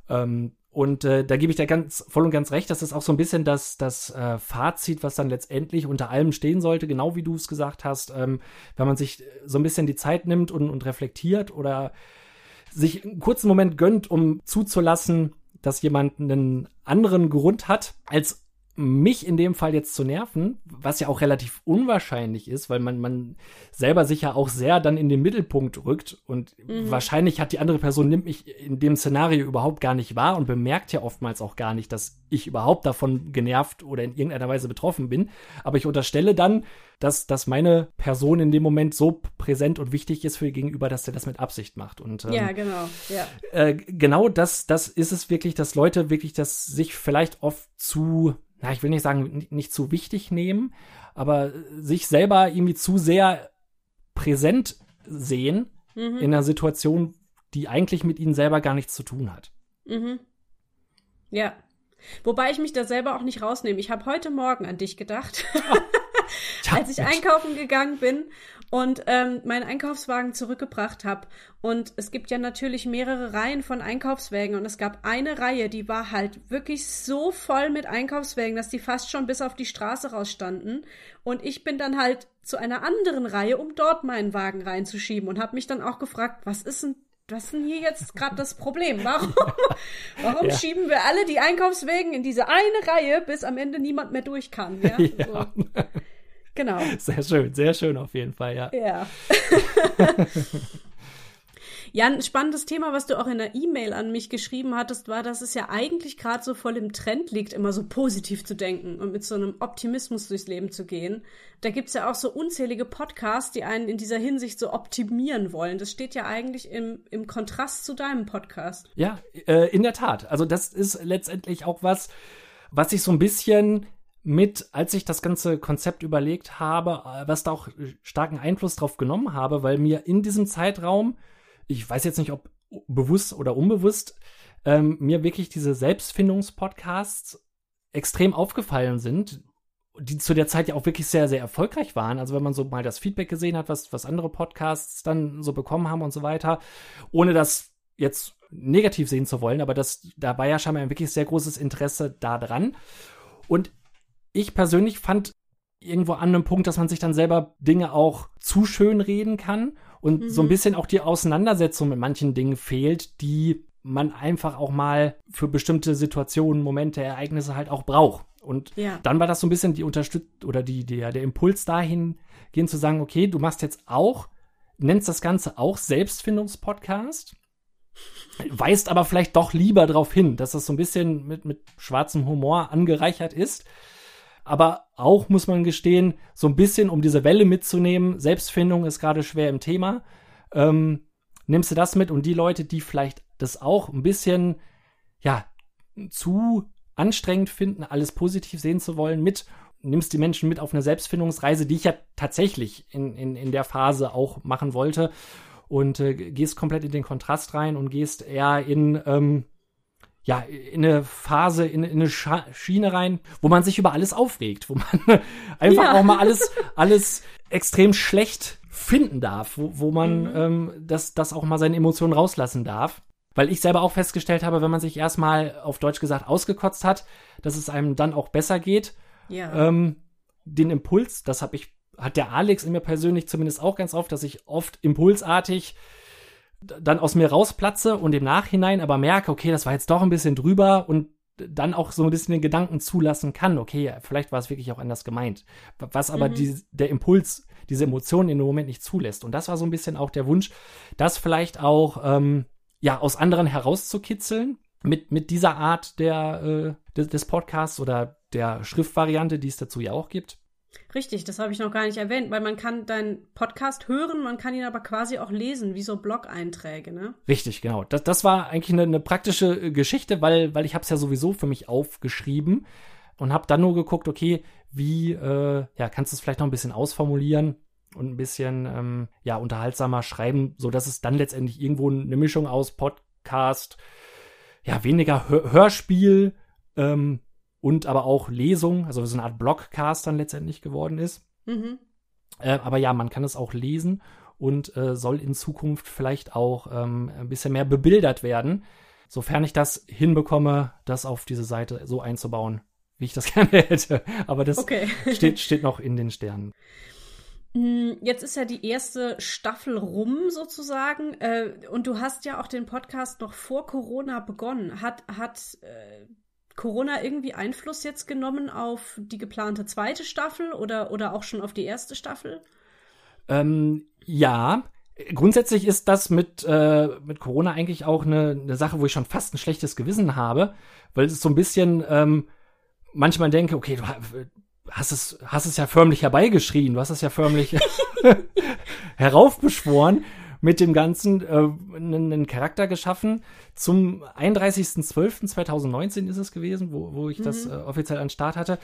[SPEAKER 1] Ähm, und äh, da gebe ich dir ganz voll und ganz recht, dass das auch so ein bisschen das, das äh, Fazit, was dann letztendlich unter allem stehen sollte, genau wie du es gesagt hast, ähm, wenn man sich so ein bisschen die Zeit nimmt und, und reflektiert oder sich einen kurzen Moment gönnt, um zuzulassen, dass jemand einen anderen Grund hat, als mich in dem Fall jetzt zu nerven, was ja auch relativ unwahrscheinlich ist, weil man, man selber sich ja auch sehr dann in den Mittelpunkt rückt und mhm. wahrscheinlich hat die andere Person nimmt mich in dem Szenario überhaupt gar nicht wahr und bemerkt ja oftmals auch gar nicht, dass ich überhaupt davon genervt oder in irgendeiner Weise betroffen bin. Aber ich unterstelle dann, dass, dass meine Person in dem Moment so präsent und wichtig ist für ihr Gegenüber, dass er das mit Absicht macht. Und,
[SPEAKER 2] ähm, ja, genau. Ja.
[SPEAKER 1] Äh, genau das, das ist es wirklich, dass Leute wirklich das sich vielleicht oft zu na, ich will nicht sagen, nicht zu wichtig nehmen, aber sich selber irgendwie zu sehr präsent sehen mhm. in einer Situation, die eigentlich mit ihnen selber gar nichts zu tun hat.
[SPEAKER 2] Mhm. Ja. Wobei ich mich da selber auch nicht rausnehme. Ich habe heute Morgen an dich gedacht. Als ich einkaufen gegangen bin und ähm, meinen Einkaufswagen zurückgebracht habe. Und es gibt ja natürlich mehrere Reihen von Einkaufswägen und es gab eine Reihe, die war halt wirklich so voll mit Einkaufswägen, dass die fast schon bis auf die Straße rausstanden. Und ich bin dann halt zu einer anderen Reihe, um dort meinen Wagen reinzuschieben und habe mich dann auch gefragt, was ist denn was ist denn hier jetzt gerade das Problem? Warum, warum ja. schieben wir alle die Einkaufswägen in diese eine Reihe, bis am Ende niemand mehr durch kann? Ja? ja. So. Genau.
[SPEAKER 1] Sehr schön, sehr schön auf jeden Fall, ja.
[SPEAKER 2] Ja. Ja, ein spannendes Thema, was du auch in der E-Mail an mich geschrieben hattest, war, dass es ja eigentlich gerade so voll im Trend liegt, immer so positiv zu denken und mit so einem Optimismus durchs Leben zu gehen. Da gibt's ja auch so unzählige Podcasts, die einen in dieser Hinsicht so optimieren wollen. Das steht ja eigentlich im, im Kontrast zu deinem Podcast.
[SPEAKER 1] Ja, äh, in der Tat. Also das ist letztendlich auch was, was ich so ein bisschen mit, als ich das ganze Konzept überlegt habe, äh, was da auch starken Einfluss drauf genommen habe, weil mir in diesem Zeitraum, ich weiß jetzt nicht, ob bewusst oder unbewusst, ähm, mir wirklich diese Selbstfindungspodcasts extrem aufgefallen sind, die zu der Zeit ja auch wirklich sehr, sehr erfolgreich waren. Also wenn man so mal das Feedback gesehen hat, was, was andere Podcasts dann so bekommen haben und so weiter, ohne das jetzt negativ sehen zu wollen, aber das, da war ja scheinbar ein wirklich sehr großes Interesse da dran. Und ich persönlich fand irgendwo an einem Punkt, dass man sich dann selber Dinge auch zu schön reden kann und mhm. so ein mhm. bisschen auch die Auseinandersetzung mit manchen Dingen fehlt, die man einfach auch mal für bestimmte Situationen, Momente, Ereignisse halt auch braucht. Und ja. dann war das so ein bisschen die Unterstützung oder die, der, der Impuls dahin gehen zu sagen, okay, du machst jetzt auch, nennst das Ganze auch Selbstfindungspodcast, weist aber vielleicht doch lieber darauf hin, dass das so ein bisschen mit, mit schwarzem Humor angereichert ist. Aber auch muss man gestehen, so ein bisschen, um diese Welle mitzunehmen, Selbstfindung ist gerade schwer im Thema. Ähm, nimmst du das mit und die Leute, die vielleicht das auch ein bisschen, ja, zu anstrengend finden, alles positiv sehen zu wollen, mit nimmst die Menschen mit auf eine Selbstfindungsreise, die ich ja tatsächlich in, in, in der Phase auch machen wollte und äh, gehst komplett in den Kontrast rein und gehst eher in, ähm, ja, in eine Phase, in, in eine Scha Schiene rein, wo man sich über alles aufregt, wo man einfach ja. auch mal alles, alles extrem schlecht finden darf, wo, wo man mhm. ähm, das, das auch mal seine Emotionen rauslassen darf. Weil ich selber auch festgestellt habe, wenn man sich erstmal auf Deutsch gesagt ausgekotzt hat, dass es einem dann auch besser geht. Ja. Ähm, den Impuls, das habe ich, hat der Alex in mir persönlich zumindest auch ganz oft, dass ich oft impulsartig dann aus mir rausplatze und im Nachhinein aber merke, okay, das war jetzt doch ein bisschen drüber und dann auch so ein bisschen den Gedanken zulassen kann, okay, vielleicht war es wirklich auch anders gemeint. Was aber mhm. die, der Impuls, diese Emotionen in dem Moment nicht zulässt. Und das war so ein bisschen auch der Wunsch, das vielleicht auch ähm, ja, aus anderen herauszukitzeln mit, mit dieser Art der, äh, des, des Podcasts oder der Schriftvariante, die es dazu ja auch gibt.
[SPEAKER 2] Richtig, das habe ich noch gar nicht erwähnt, weil man kann deinen Podcast hören, man kann ihn aber quasi auch lesen, wie so Blog-Einträge, ne?
[SPEAKER 1] Richtig, genau. Das, das war eigentlich eine, eine praktische äh, Geschichte, weil, weil ich habe es ja sowieso für mich aufgeschrieben und habe dann nur geguckt, okay, wie, äh, ja, kannst du es vielleicht noch ein bisschen ausformulieren? und ein bisschen ähm, ja unterhaltsamer schreiben, so dass es dann letztendlich irgendwo eine Mischung aus Podcast, ja weniger Hör Hörspiel ähm, und aber auch Lesung, also so eine Art Blogcast dann letztendlich geworden ist. Mhm. Äh, aber ja, man kann es auch lesen und äh, soll in Zukunft vielleicht auch ähm, ein bisschen mehr bebildert werden, sofern ich das hinbekomme, das auf diese Seite so einzubauen, wie ich das gerne hätte. Aber das okay. steht, steht noch in den Sternen.
[SPEAKER 2] Hm, jetzt ist ja die erste Staffel rum sozusagen äh, und du hast ja auch den Podcast noch vor Corona begonnen. Hat, hat äh, Corona irgendwie Einfluss jetzt genommen auf die geplante zweite Staffel oder, oder auch schon auf die erste Staffel?
[SPEAKER 1] Ähm, ja, grundsätzlich ist das mit, äh, mit Corona eigentlich auch eine, eine Sache, wo ich schon fast ein schlechtes Gewissen habe, weil es so ein bisschen ähm, manchmal denke, okay, du, hast es, hast es ja förmlich herbeigeschrien, du hast es ja förmlich heraufbeschworen mit dem Ganzen äh, einen, Charakter geschaffen. Zum 31.12.2019 ist es gewesen, wo, wo ich mhm. das äh, offiziell an Start hatte,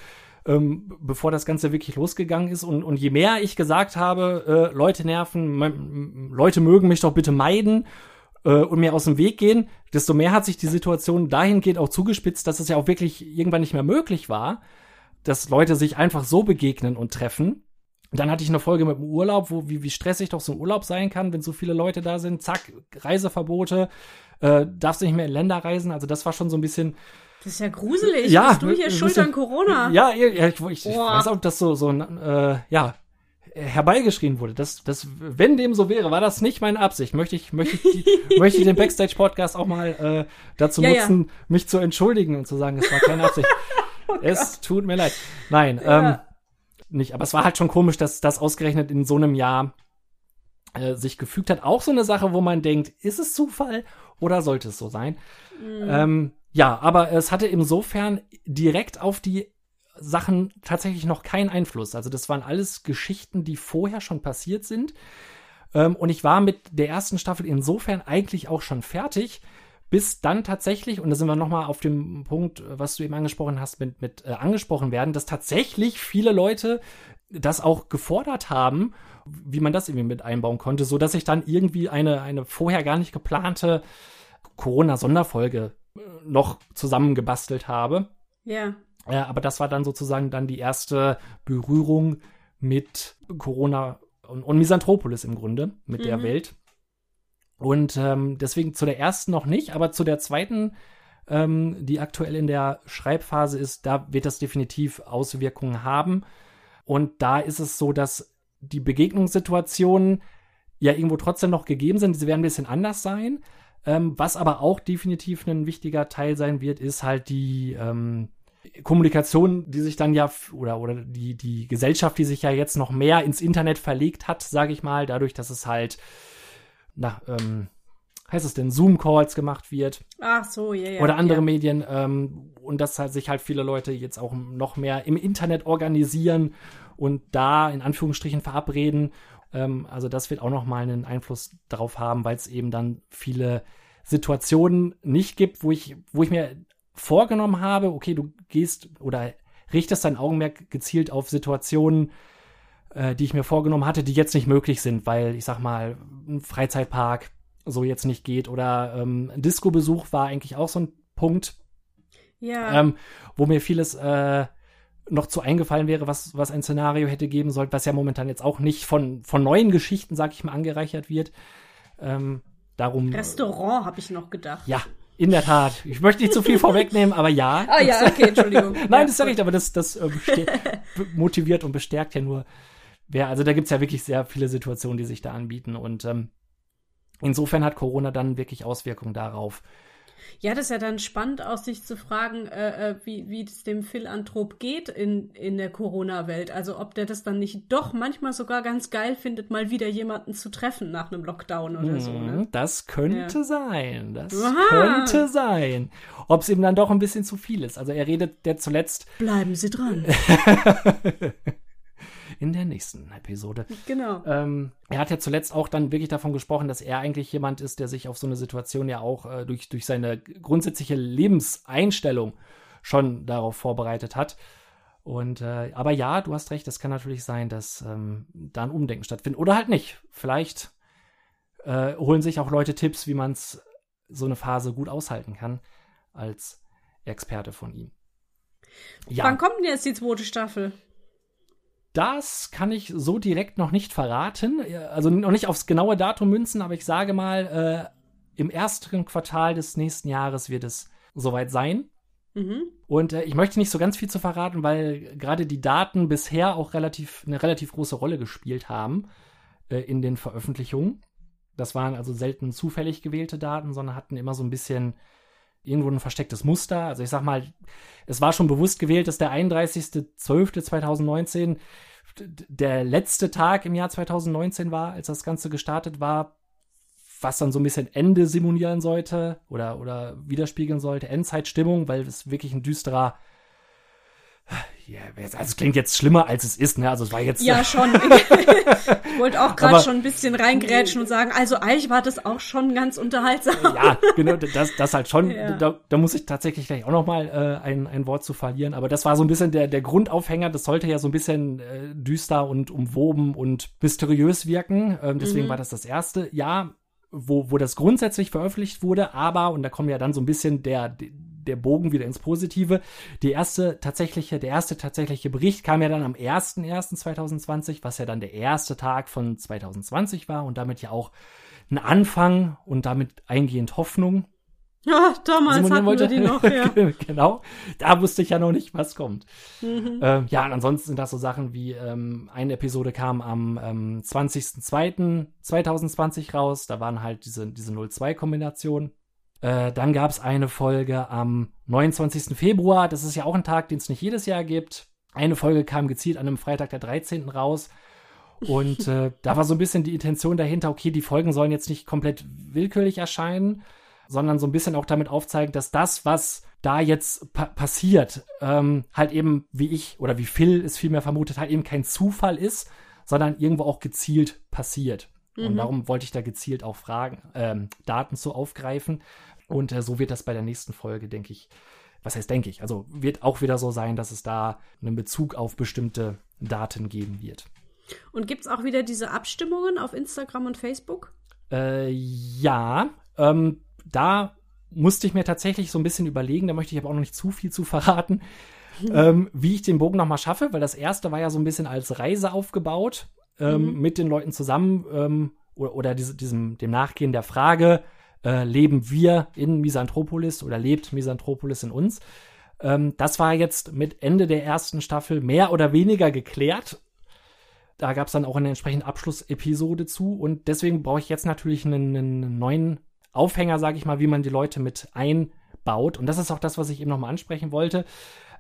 [SPEAKER 1] ähm, bevor das Ganze wirklich losgegangen ist. Und, und je mehr ich gesagt habe, äh, Leute nerven, Leute mögen mich doch bitte meiden äh, und mir aus dem Weg gehen, desto mehr hat sich die Situation dahingehend auch zugespitzt, dass es ja auch wirklich irgendwann nicht mehr möglich war dass Leute sich einfach so begegnen und treffen. Dann hatte ich eine Folge mit dem Urlaub, wo wie, wie stressig doch so ein Urlaub sein kann, wenn so viele Leute da sind. Zack, Reiseverbote, äh, darfst nicht mehr in Länder reisen. Also das war schon so ein bisschen.
[SPEAKER 2] Das ist ja gruselig. Ja, Bist du hier schuld an Corona?
[SPEAKER 1] Ja, ja ich, ich, ich weiß auch, ob das so so äh, ja herbeigeschrien wurde. Das, das, wenn dem so wäre, war das nicht meine Absicht. Möchte ich, möchte ich, die, möchte ich den Backstage-Podcast auch mal äh, dazu ja, nutzen, ja. mich zu entschuldigen und zu sagen, es war keine Absicht. Oh es tut mir leid. Nein, ja. ähm, nicht. Aber es war halt schon komisch, dass das ausgerechnet in so einem Jahr äh, sich gefügt hat. Auch so eine Sache, wo man denkt, ist es Zufall oder sollte es so sein? Mhm. Ähm, ja, aber es hatte insofern direkt auf die Sachen tatsächlich noch keinen Einfluss. Also das waren alles Geschichten, die vorher schon passiert sind. Ähm, und ich war mit der ersten Staffel insofern eigentlich auch schon fertig, bis dann tatsächlich, und da sind wir nochmal auf dem Punkt, was du eben angesprochen hast, mit, mit äh, angesprochen werden, dass tatsächlich viele Leute das auch gefordert haben, wie man das irgendwie mit einbauen konnte, so dass ich dann irgendwie eine, eine vorher gar nicht geplante Corona-Sonderfolge noch zusammengebastelt habe.
[SPEAKER 2] Ja.
[SPEAKER 1] Äh, aber das war dann sozusagen dann die erste Berührung mit Corona und, und Misanthropolis im Grunde, mit mhm. der Welt. Und ähm, deswegen zu der ersten noch nicht, aber zu der zweiten, ähm, die aktuell in der Schreibphase ist, da wird das definitiv Auswirkungen haben. Und da ist es so, dass die Begegnungssituationen ja irgendwo trotzdem noch gegeben sind. Sie werden ein bisschen anders sein. Ähm, was aber auch definitiv ein wichtiger Teil sein wird, ist halt die ähm, Kommunikation, die sich dann ja oder oder die die Gesellschaft, die sich ja jetzt noch mehr ins Internet verlegt hat, sage ich mal, dadurch, dass es halt na ähm, heißt es denn Zoom-Calls gemacht wird.
[SPEAKER 2] Ach so, ja, ja.
[SPEAKER 1] Oder andere
[SPEAKER 2] ja.
[SPEAKER 1] Medien ähm, und dass halt sich halt viele Leute jetzt auch noch mehr im Internet organisieren und da in Anführungsstrichen verabreden. Ähm, also das wird auch noch mal einen Einfluss darauf haben, weil es eben dann viele Situationen nicht gibt, wo ich, wo ich mir vorgenommen habe, okay, du gehst oder richtest dein Augenmerk gezielt auf Situationen, äh, die ich mir vorgenommen hatte, die jetzt nicht möglich sind, weil ich sag mal, ein Freizeitpark so jetzt nicht geht oder ähm, ein Disco-Besuch war eigentlich auch so ein Punkt,
[SPEAKER 2] ja.
[SPEAKER 1] ähm, wo mir vieles äh, noch zu eingefallen wäre, was, was ein Szenario hätte geben sollen, was ja momentan jetzt auch nicht von, von neuen Geschichten, sag ich mal, angereichert wird. Ähm, darum.
[SPEAKER 2] Restaurant habe ich noch gedacht.
[SPEAKER 1] Ja, in der Tat. Ich möchte nicht zu viel vorwegnehmen, aber ja.
[SPEAKER 2] Ah ja, okay, Entschuldigung.
[SPEAKER 1] Nein, ja, das ist ja nicht, aber das, das äh, motiviert und bestärkt ja nur wer. Also da gibt's ja wirklich sehr viele Situationen, die sich da anbieten. Und ähm, insofern hat Corona dann wirklich Auswirkungen darauf.
[SPEAKER 2] Ja, das ist ja dann spannend aus sich zu fragen, äh, äh, wie, wie es dem Philanthrop geht in, in der Corona-Welt. Also ob der das dann nicht doch manchmal sogar ganz geil findet, mal wieder jemanden zu treffen nach einem Lockdown oder so. Ne?
[SPEAKER 1] Mhm, das könnte ja. sein. Das Aha. könnte sein. Ob es ihm dann doch ein bisschen zu viel ist. Also er redet der zuletzt.
[SPEAKER 2] Bleiben Sie dran.
[SPEAKER 1] in der nächsten Episode.
[SPEAKER 2] Genau.
[SPEAKER 1] Ähm, er hat ja zuletzt auch dann wirklich davon gesprochen, dass er eigentlich jemand ist, der sich auf so eine Situation ja auch äh, durch, durch seine grundsätzliche Lebenseinstellung schon darauf vorbereitet hat. Und äh, aber ja, du hast recht, es kann natürlich sein, dass ähm, da ein Umdenken stattfindet. Oder halt nicht. Vielleicht äh, holen sich auch Leute Tipps, wie man so eine Phase gut aushalten kann, als Experte von ihm.
[SPEAKER 2] Ja. Wann kommt denn jetzt die zweite Staffel?
[SPEAKER 1] Das kann ich so direkt noch nicht verraten. Also noch nicht aufs genaue Datum münzen, aber ich sage mal, äh, im ersten Quartal des nächsten Jahres wird es soweit sein. Mhm. Und äh, ich möchte nicht so ganz viel zu verraten, weil gerade die Daten bisher auch relativ eine relativ große Rolle gespielt haben äh, in den Veröffentlichungen. Das waren also selten zufällig gewählte Daten, sondern hatten immer so ein bisschen irgendwo ein verstecktes Muster. Also ich sag mal, es war schon bewusst gewählt, dass der 31.12.2019 der letzte Tag im Jahr 2019 war, als das Ganze gestartet war, was dann so ein bisschen Ende simulieren sollte oder, oder widerspiegeln sollte, Endzeitstimmung, weil es wirklich ein düsterer ja, also es klingt jetzt schlimmer, als es ist, ne? Also es war jetzt.
[SPEAKER 2] Ja, schon. ich wollte auch gerade schon ein bisschen reingrätschen und sagen, also eigentlich war das auch schon ganz unterhaltsam.
[SPEAKER 1] Ja, genau, das, das halt schon. Ja. Da, da muss ich tatsächlich gleich auch noch mal äh, ein, ein Wort zu verlieren. Aber das war so ein bisschen der, der Grundaufhänger. Das sollte ja so ein bisschen äh, düster und umwoben und mysteriös wirken. Ähm, deswegen mhm. war das das erste. Ja, wo, wo das grundsätzlich veröffentlicht wurde, aber, und da kommen ja dann so ein bisschen der, der Bogen wieder ins Positive. Die erste tatsächliche, der erste tatsächliche Bericht kam ja dann am 01.01.2020, was ja dann der erste Tag von 2020 war und damit ja auch ein Anfang und damit eingehend Hoffnung.
[SPEAKER 2] Ja, damals hatten wollte. wir die noch, ja.
[SPEAKER 1] genau. Da wusste ich ja noch nicht, was kommt. Mhm. Ähm, ja, und ansonsten sind das so Sachen wie, ähm, eine Episode kam am ähm, 20.02.2020 raus. Da waren halt diese, diese 0-2-Kombination. Äh, dann gab es eine Folge am 29. Februar. Das ist ja auch ein Tag, den es nicht jedes Jahr gibt. Eine Folge kam gezielt an einem Freitag, der 13. raus. Und äh, da war so ein bisschen die Intention dahinter, okay, die Folgen sollen jetzt nicht komplett willkürlich erscheinen, sondern so ein bisschen auch damit aufzeigen, dass das, was da jetzt pa passiert, ähm, halt eben, wie ich oder wie Phil es vielmehr vermutet, halt eben kein Zufall ist, sondern irgendwo auch gezielt passiert. Mhm. Und darum wollte ich da gezielt auch Fragen, ähm, Daten zu aufgreifen. Und äh, so wird das bei der nächsten Folge, denke ich, was heißt denke ich, also wird auch wieder so sein, dass es da einen Bezug auf bestimmte Daten geben wird.
[SPEAKER 2] Und gibt es auch wieder diese Abstimmungen auf Instagram und Facebook?
[SPEAKER 1] Äh, ja, ähm, da musste ich mir tatsächlich so ein bisschen überlegen, da möchte ich aber auch noch nicht zu viel zu verraten, ähm, wie ich den Bogen nochmal schaffe, weil das erste war ja so ein bisschen als Reise aufgebaut, ähm, mhm. mit den Leuten zusammen ähm, oder, oder diese, diesem, dem Nachgehen der Frage, äh, leben wir in Misanthropolis oder lebt Misanthropolis in uns? Ähm, das war jetzt mit Ende der ersten Staffel mehr oder weniger geklärt. Da gab es dann auch eine entsprechende Abschlussepisode zu und deswegen brauche ich jetzt natürlich einen, einen neuen Aufhänger, sage ich mal, wie man die Leute mit einbaut. Und das ist auch das, was ich eben nochmal ansprechen wollte.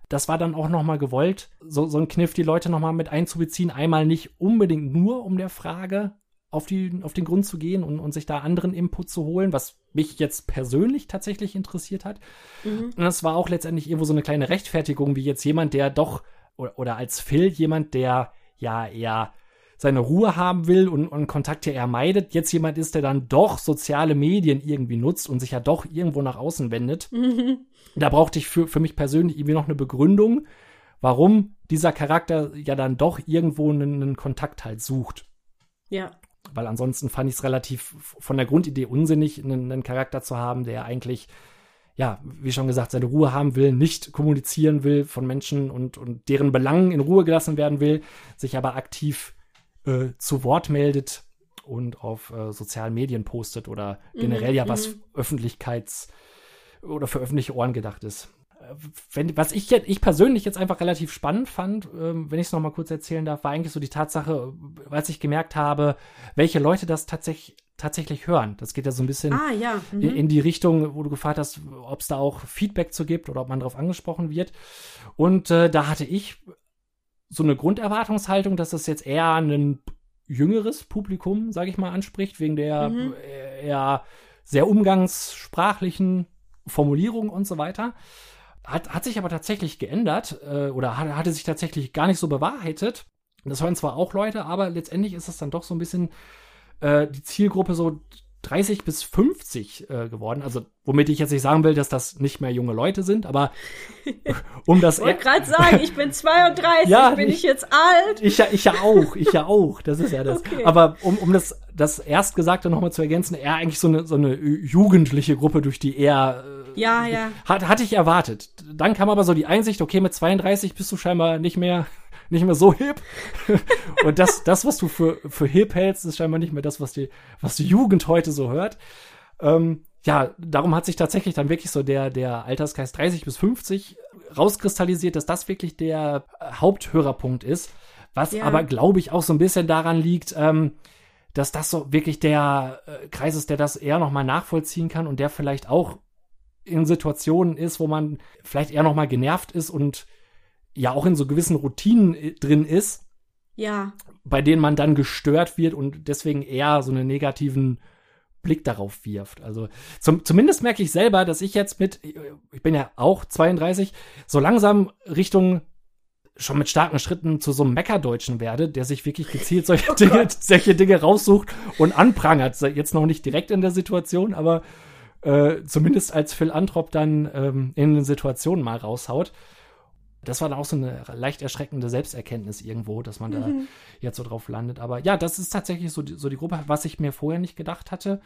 [SPEAKER 1] Das war dann auch nochmal gewollt, so, so ein Kniff, die Leute nochmal mit einzubeziehen. Einmal nicht unbedingt nur um der Frage auf, die, auf den Grund zu gehen und, und sich da anderen Input zu holen, was mich jetzt persönlich tatsächlich interessiert hat. Mhm. Und das war auch letztendlich irgendwo so eine kleine Rechtfertigung, wie jetzt jemand, der doch, oder, oder als Phil jemand, der ja eher seine Ruhe haben will und, und Kontakte eher meidet, jetzt jemand ist, der dann doch soziale Medien irgendwie nutzt und sich ja doch irgendwo nach außen wendet. Mhm. Da brauchte ich für, für mich persönlich irgendwie noch eine Begründung, warum dieser Charakter ja dann doch irgendwo einen, einen Kontakt halt sucht.
[SPEAKER 2] Ja.
[SPEAKER 1] Weil ansonsten fand ich es relativ von der Grundidee unsinnig, einen, einen Charakter zu haben, der eigentlich ja, wie schon gesagt, seine Ruhe haben will, nicht kommunizieren will von Menschen und, und deren Belangen in Ruhe gelassen werden will, sich aber aktiv äh, zu Wort meldet und auf äh, sozialen Medien postet oder mhm, generell mhm, ja was mhm. Öffentlichkeits- oder für öffentliche Ohren gedacht ist. Äh, wenn, was ich jetzt, ich persönlich jetzt einfach relativ spannend fand, ähm, wenn ich es nochmal kurz erzählen darf, war eigentlich so die Tatsache, als ich gemerkt habe, welche Leute das tatsächlich tatsächlich hören. Das geht ja so ein bisschen
[SPEAKER 2] ah, ja. mhm.
[SPEAKER 1] in, in, die Richtung, wo du gefragt hast, ob es da auch Feedback zu gibt oder ob man darauf angesprochen wird. Und äh, da hatte ich so eine Grunderwartungshaltung, dass das jetzt eher ein jüngeres Publikum, sage ich mal, anspricht, wegen der mhm. eher sehr umgangssprachlichen Formulierung und so weiter. Hat, hat sich aber tatsächlich geändert äh, oder hat, hatte sich tatsächlich gar nicht so bewahrheitet. Das hören zwar auch Leute, aber letztendlich ist es dann doch so ein bisschen äh, die Zielgruppe so 30 bis 50 äh, geworden. Also, womit ich jetzt nicht sagen will, dass das nicht mehr junge Leute sind, aber um das.
[SPEAKER 2] Ich wollte gerade sagen, ich bin 32, ja, bin ich, ich, jetzt alt?
[SPEAKER 1] Ich ja, ich ja auch, ich ja auch. Das ist ja das. Okay. Aber um, um das, das Erstgesagte nochmal zu ergänzen, eher eigentlich so eine, so eine jugendliche Gruppe, durch die er.
[SPEAKER 2] Äh, ja, ja.
[SPEAKER 1] Hat, hatte ich erwartet. Dann kam aber so die Einsicht, okay, mit 32 bist du scheinbar nicht mehr nicht mehr so hip. Und das, das, was du für, für hip hältst, ist scheinbar nicht mehr das, was die, was die Jugend heute so hört. Ähm, ja, darum hat sich tatsächlich dann wirklich so der, der Alterskreis 30 bis 50 rauskristallisiert, dass das wirklich der Haupthörerpunkt ist. Was ja. aber, glaube ich, auch so ein bisschen daran liegt, ähm, dass das so wirklich der äh, Kreis ist, der das eher nochmal nachvollziehen kann und der vielleicht auch in Situationen ist, wo man vielleicht eher nochmal genervt ist und ja auch in so gewissen Routinen äh, drin ist.
[SPEAKER 2] Ja.
[SPEAKER 1] Bei denen man dann gestört wird und deswegen eher so einen negativen Blick darauf wirft. Also zum, zumindest merke ich selber, dass ich jetzt mit, ich bin ja auch 32, so langsam Richtung schon mit starken Schritten zu so einem Meckerdeutschen werde, der sich wirklich gezielt solche, oh Dinge, solche Dinge raussucht und anprangert. Jetzt noch nicht direkt in der Situation, aber äh, zumindest als Phil Antrop dann ähm, in den Situationen mal raushaut das war dann auch so eine leicht erschreckende Selbsterkenntnis irgendwo, dass man mhm. da jetzt so drauf landet. Aber ja, das ist tatsächlich so die, so die Gruppe, was ich mir vorher nicht gedacht hatte.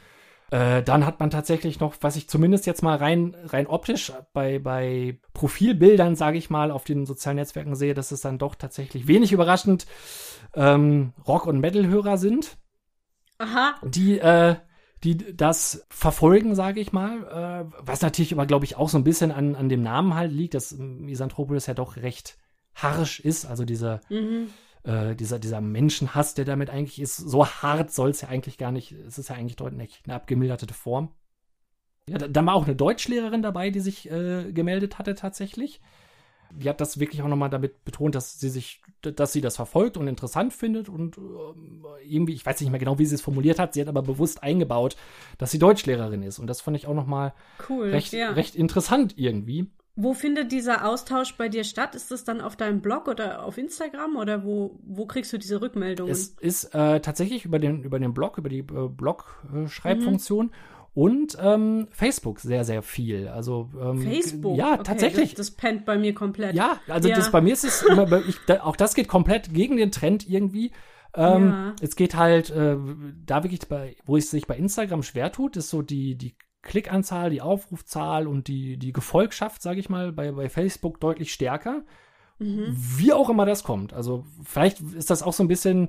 [SPEAKER 1] Äh, dann hat man tatsächlich noch, was ich zumindest jetzt mal rein, rein optisch bei, bei Profilbildern, sage ich mal, auf den sozialen Netzwerken sehe, dass es dann doch tatsächlich wenig überraschend ähm, Rock- und Metal-Hörer sind.
[SPEAKER 2] Aha.
[SPEAKER 1] Die äh, die das verfolgen, sage ich mal. Äh, was natürlich aber, glaube ich, auch so ein bisschen an, an dem Namen halt liegt, dass Misanthropolis ja doch recht harsch ist. Also dieser, mhm. äh, dieser, dieser Menschenhass, der damit eigentlich ist, so hart soll es ja eigentlich gar nicht. Es ist ja eigentlich deutlich eine abgemilderte Form. Ja, da, da war auch eine Deutschlehrerin dabei, die sich äh, gemeldet hatte tatsächlich die hat das wirklich auch nochmal damit betont, dass sie sich, dass sie das verfolgt und interessant findet und äh, irgendwie, ich weiß nicht mehr genau, wie sie es formuliert hat, sie hat aber bewusst eingebaut, dass sie Deutschlehrerin ist und das fand ich auch nochmal
[SPEAKER 2] cool,
[SPEAKER 1] recht,
[SPEAKER 2] ja.
[SPEAKER 1] recht interessant irgendwie.
[SPEAKER 2] Wo findet dieser Austausch bei dir statt? Ist das dann auf deinem Blog oder auf Instagram oder wo, wo kriegst du diese Rückmeldungen?
[SPEAKER 1] Es ist äh, tatsächlich über den, über den Blog, über die äh, Blog-Schreibfunktion. Mhm und ähm, Facebook sehr, sehr viel. Also ähm,
[SPEAKER 2] Facebook?
[SPEAKER 1] Ja,
[SPEAKER 2] okay,
[SPEAKER 1] tatsächlich.
[SPEAKER 2] Das, das pennt bei mir komplett.
[SPEAKER 1] Ja, also ja. das bei mir ist es immer, ich, da, auch das geht komplett gegen den Trend irgendwie. Ähm, ja. Es geht halt, äh, da wirklich bei, wo es sich bei Instagram schwer tut, ist so die, die Klickanzahl, die Aufrufzahl und die, die Gefolgschaft, sage ich mal, bei, bei Facebook deutlich stärker. Mhm. Wie auch immer das kommt. Also vielleicht ist das auch so ein bisschen,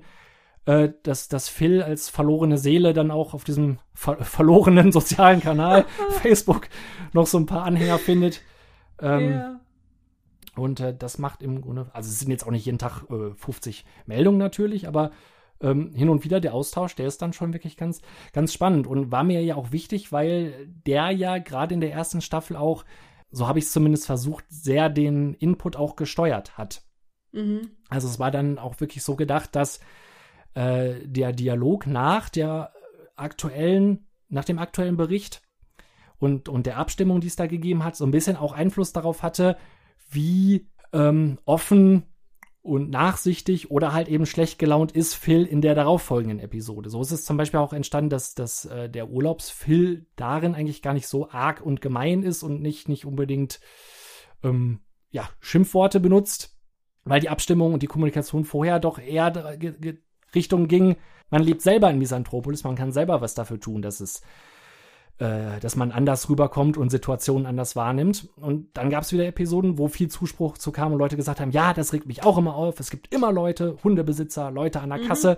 [SPEAKER 1] äh, dass, dass Phil als verlorene Seele dann auch auf diesem ver verlorenen sozialen Kanal Facebook noch so ein paar Anhänger findet. Ähm, yeah. Und äh, das macht im Grunde, also es sind jetzt auch nicht jeden Tag äh, 50 Meldungen natürlich, aber ähm, hin und wieder der Austausch, der ist dann schon wirklich ganz, ganz spannend und war mir ja auch wichtig, weil der ja gerade in der ersten Staffel auch, so habe ich es zumindest versucht, sehr den Input auch gesteuert hat. Mhm. Also es war dann auch wirklich so gedacht, dass äh, der Dialog nach der aktuellen, nach dem aktuellen Bericht und, und der Abstimmung, die es da gegeben hat, so ein bisschen auch Einfluss darauf hatte, wie ähm, offen und nachsichtig oder halt eben schlecht gelaunt ist Phil in der darauffolgenden Episode. So ist es zum Beispiel auch entstanden, dass, dass äh, der Urlaubsphil darin eigentlich gar nicht so arg und gemein ist und nicht, nicht unbedingt ähm, ja, Schimpfworte benutzt, weil die Abstimmung und die Kommunikation vorher doch eher Richtung ging, man lebt selber in Misanthropolis, man kann selber was dafür tun, dass es äh, dass man anders rüberkommt und Situationen anders wahrnimmt. Und dann gab es wieder Episoden, wo viel Zuspruch zu kam und Leute gesagt haben, ja, das regt mich auch immer auf. Es gibt immer Leute, Hundebesitzer, Leute an der mhm. Kasse,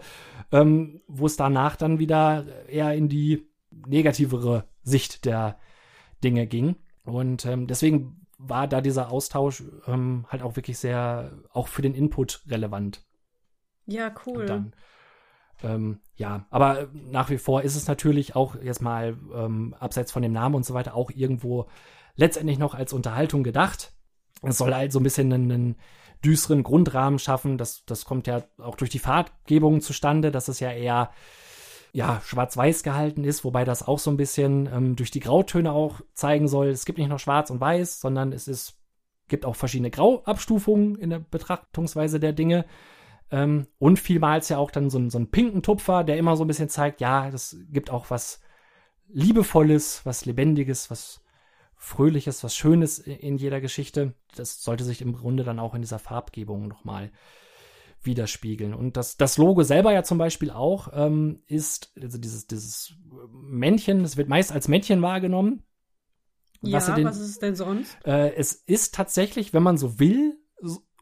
[SPEAKER 1] ähm, wo es danach dann wieder eher in die negativere Sicht der Dinge ging. Und ähm, deswegen war da dieser Austausch ähm, halt auch wirklich sehr, auch für den Input relevant.
[SPEAKER 2] Ja, cool.
[SPEAKER 1] Dann ähm, ja, aber nach wie vor ist es natürlich auch jetzt mal ähm, abseits von dem Namen und so weiter auch irgendwo letztendlich noch als Unterhaltung gedacht. Es soll halt so ein bisschen einen, einen düsteren Grundrahmen schaffen. Das, das kommt ja auch durch die Farbgebung zustande, dass es ja eher ja, schwarz-weiß gehalten ist, wobei das auch so ein bisschen ähm, durch die Grautöne auch zeigen soll. Es gibt nicht nur schwarz und weiß, sondern es ist, gibt auch verschiedene Grauabstufungen in der Betrachtungsweise der Dinge. Ähm, und vielmals ja auch dann so, so einen pinken Tupfer, der immer so ein bisschen zeigt, ja, das gibt auch was Liebevolles, was Lebendiges, was Fröhliches, was Schönes in jeder Geschichte. Das sollte sich im Grunde dann auch in dieser Farbgebung nochmal widerspiegeln. Und das, das Logo selber ja zum Beispiel auch ähm, ist, also dieses, dieses Männchen, es wird meist als Männchen wahrgenommen.
[SPEAKER 2] Was ja, den, was ist es denn sonst?
[SPEAKER 1] Äh, es ist tatsächlich, wenn man so will,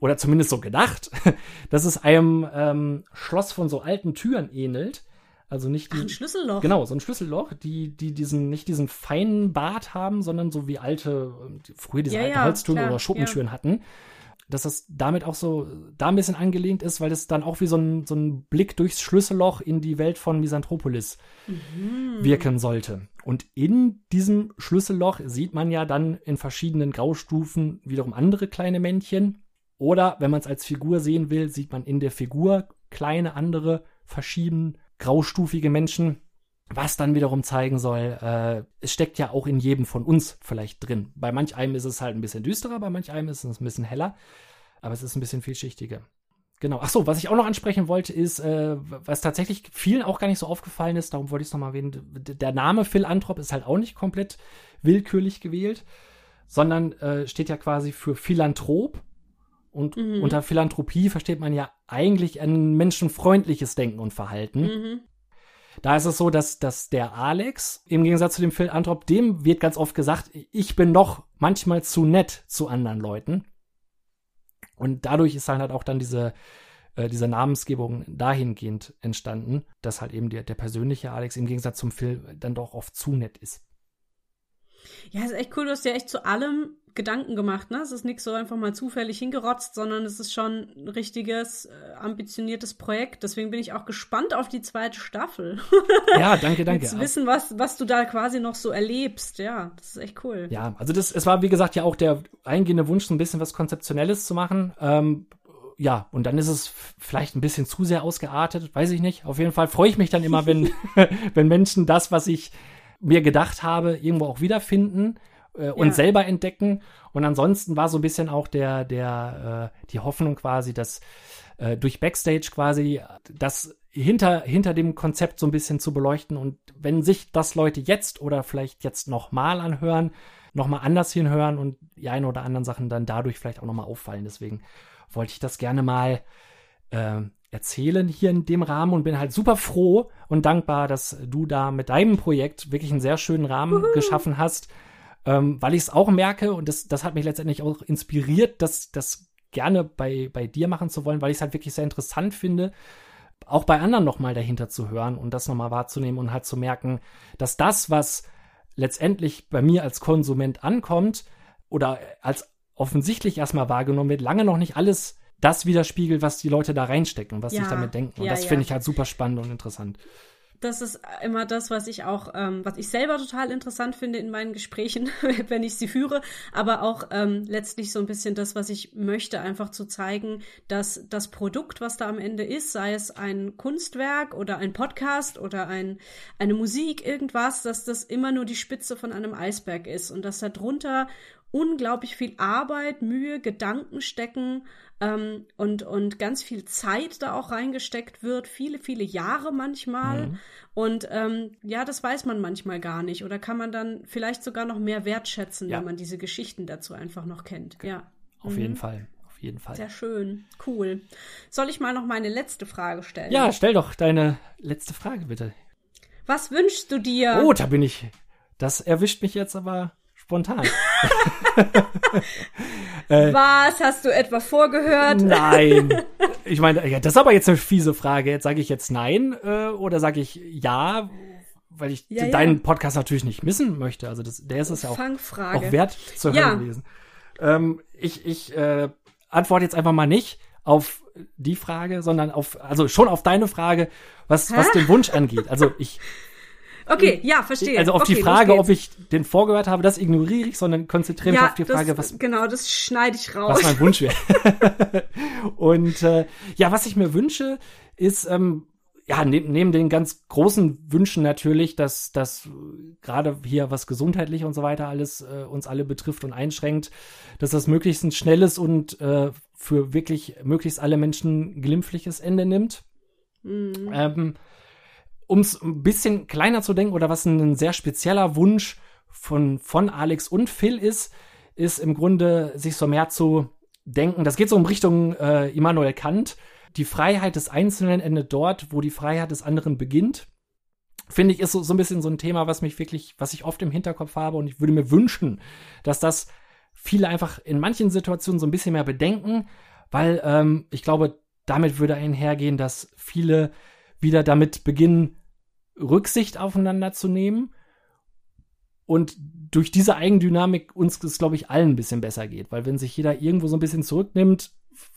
[SPEAKER 1] oder zumindest so gedacht, dass es einem ähm, Schloss von so alten Türen ähnelt. Also nicht
[SPEAKER 2] die, Ach, ein Schlüsselloch.
[SPEAKER 1] Genau, so ein Schlüsselloch, die, die diesen, nicht diesen feinen Bart haben, sondern so wie alte, früher diese ja, alten ja, Holztüren klar, oder Schuppentüren ja. hatten. Dass das damit auch so da ein bisschen angelehnt ist, weil es dann auch wie so ein, so ein Blick durchs Schlüsselloch in die Welt von Misanthropolis mhm. wirken sollte. Und in diesem Schlüsselloch sieht man ja dann in verschiedenen Graustufen wiederum andere kleine Männchen, oder wenn man es als Figur sehen will, sieht man in der Figur kleine andere, verschieden graustufige Menschen, was dann wiederum zeigen soll, äh, es steckt ja auch in jedem von uns vielleicht drin. Bei manch einem ist es halt ein bisschen düsterer, bei manch einem ist es ein bisschen heller, aber es ist ein bisschen vielschichtiger. Genau. Ach so, was ich auch noch ansprechen wollte, ist, äh, was tatsächlich vielen auch gar nicht so aufgefallen ist, darum wollte ich es nochmal erwähnen, der Name Phil Anthrop ist halt auch nicht komplett willkürlich gewählt, sondern äh, steht ja quasi für Philanthrop und mhm. unter Philanthropie versteht man ja eigentlich ein menschenfreundliches Denken und Verhalten. Mhm. Da ist es so, dass, dass der Alex, im Gegensatz zu dem Philanthrop, dem wird ganz oft gesagt, ich bin doch manchmal zu nett zu anderen Leuten. Und dadurch ist halt auch dann diese, äh, diese Namensgebung dahingehend entstanden, dass halt eben der, der persönliche Alex im Gegensatz zum Phil dann doch oft zu nett ist.
[SPEAKER 2] Ja, ist echt cool, du hast ja echt zu allem Gedanken gemacht, ne? Es ist nicht so einfach mal zufällig hingerotzt, sondern es ist schon ein richtiges, äh, ambitioniertes Projekt. Deswegen bin ich auch gespannt auf die zweite Staffel.
[SPEAKER 1] Ja, danke, danke.
[SPEAKER 2] Zu wissen, was, was du da quasi noch so erlebst. Ja, das ist echt cool.
[SPEAKER 1] Ja, also das, es war, wie gesagt, ja auch der eingehende Wunsch, so ein bisschen was Konzeptionelles zu machen. Ähm, ja, und dann ist es vielleicht ein bisschen zu sehr ausgeartet, weiß ich nicht. Auf jeden Fall freue ich mich dann immer, wenn, wenn Menschen das, was ich mir gedacht habe, irgendwo auch wiederfinden äh, und ja. selber entdecken. Und ansonsten war so ein bisschen auch der, der, äh, die Hoffnung quasi, dass äh, durch Backstage quasi das hinter, hinter dem Konzept so ein bisschen zu beleuchten. Und wenn sich das Leute jetzt oder vielleicht jetzt nochmal anhören, nochmal anders hinhören und die ein oder anderen Sachen dann dadurch vielleicht auch nochmal auffallen. Deswegen wollte ich das gerne mal äh, erzählen hier in dem Rahmen und bin halt super froh und dankbar, dass du da mit deinem Projekt wirklich einen sehr schönen Rahmen Uhu. geschaffen hast, ähm, weil ich es auch merke und das, das hat mich letztendlich auch inspiriert, das, das gerne bei, bei dir machen zu wollen, weil ich es halt wirklich sehr interessant finde, auch bei anderen nochmal dahinter zu hören und das nochmal wahrzunehmen und halt zu merken, dass das, was letztendlich bei mir als Konsument ankommt oder als offensichtlich erstmal wahrgenommen wird, lange noch nicht alles das widerspiegelt, was die Leute da reinstecken, was ja, sich damit denken. Und ja, das finde ich halt super spannend und interessant.
[SPEAKER 2] Das ist immer das, was ich auch, ähm, was ich selber total interessant finde in meinen Gesprächen, wenn ich sie führe, aber auch ähm, letztlich so ein bisschen das, was ich möchte, einfach zu zeigen, dass das Produkt, was da am Ende ist, sei es ein Kunstwerk oder ein Podcast oder ein, eine Musik, irgendwas, dass das immer nur die Spitze von einem Eisberg ist und dass da drunter unglaublich viel Arbeit, Mühe, Gedanken stecken ähm, und, und ganz viel Zeit da auch reingesteckt wird, viele, viele Jahre manchmal. Mhm. Und ähm, ja, das weiß man manchmal gar nicht oder kann man dann vielleicht sogar noch mehr wertschätzen, ja. wenn man diese Geschichten dazu einfach noch kennt. Ja.
[SPEAKER 1] Auf mhm. jeden Fall. Auf jeden Fall.
[SPEAKER 2] Sehr schön. Cool. Soll ich mal noch meine letzte Frage stellen?
[SPEAKER 1] Ja, stell doch deine letzte Frage bitte.
[SPEAKER 2] Was wünschst du dir?
[SPEAKER 1] Oh, da bin ich. Das erwischt mich jetzt aber spontan.
[SPEAKER 2] äh, Was? Hast du etwa vorgehört?
[SPEAKER 1] Nein. Ich meine, ja, das ist aber jetzt eine fiese Frage. Jetzt sage ich jetzt nein äh, oder sage ich ja, weil ich ja, deinen ja. Podcast natürlich nicht missen möchte. Also das, der ist es ja auch, auch wert zu hören gewesen. Ähm, ich ich äh, antworte jetzt einfach mal nicht auf die Frage, sondern auf, also schon auf deine Frage, was, was den Wunsch angeht. Also ich
[SPEAKER 2] Okay, ja, verstehe.
[SPEAKER 1] Also auf
[SPEAKER 2] okay,
[SPEAKER 1] die Frage, ob ich den vorgehört habe, das ignoriere ich, sondern konzentriere mich
[SPEAKER 2] ja,
[SPEAKER 1] auf die Frage, was.
[SPEAKER 2] Genau, das schneide ich raus.
[SPEAKER 1] Was mein Wunsch wäre. und äh, ja, was ich mir wünsche, ist, ähm, ja, ne, neben den ganz großen Wünschen natürlich, dass dass gerade hier was gesundheitlich und so weiter alles äh, uns alle betrifft und einschränkt, dass das möglichst ein schnelles und äh, für wirklich möglichst alle Menschen glimpfliches Ende nimmt. Mhm. Ähm, um es ein bisschen kleiner zu denken oder was ein sehr spezieller Wunsch von, von Alex und Phil ist, ist im Grunde sich so mehr zu denken. Das geht so in Richtung äh, Immanuel Kant. Die Freiheit des Einzelnen endet dort, wo die Freiheit des anderen beginnt. Finde ich, ist so, so ein bisschen so ein Thema, was mich wirklich, was ich oft im Hinterkopf habe und ich würde mir wünschen, dass das viele einfach in manchen Situationen so ein bisschen mehr bedenken, weil ähm, ich glaube, damit würde einhergehen, dass viele wieder damit beginnen, Rücksicht aufeinander zu nehmen und durch diese Eigendynamik uns es, glaube ich, allen ein bisschen besser geht. Weil wenn sich jeder irgendwo so ein bisschen zurücknimmt,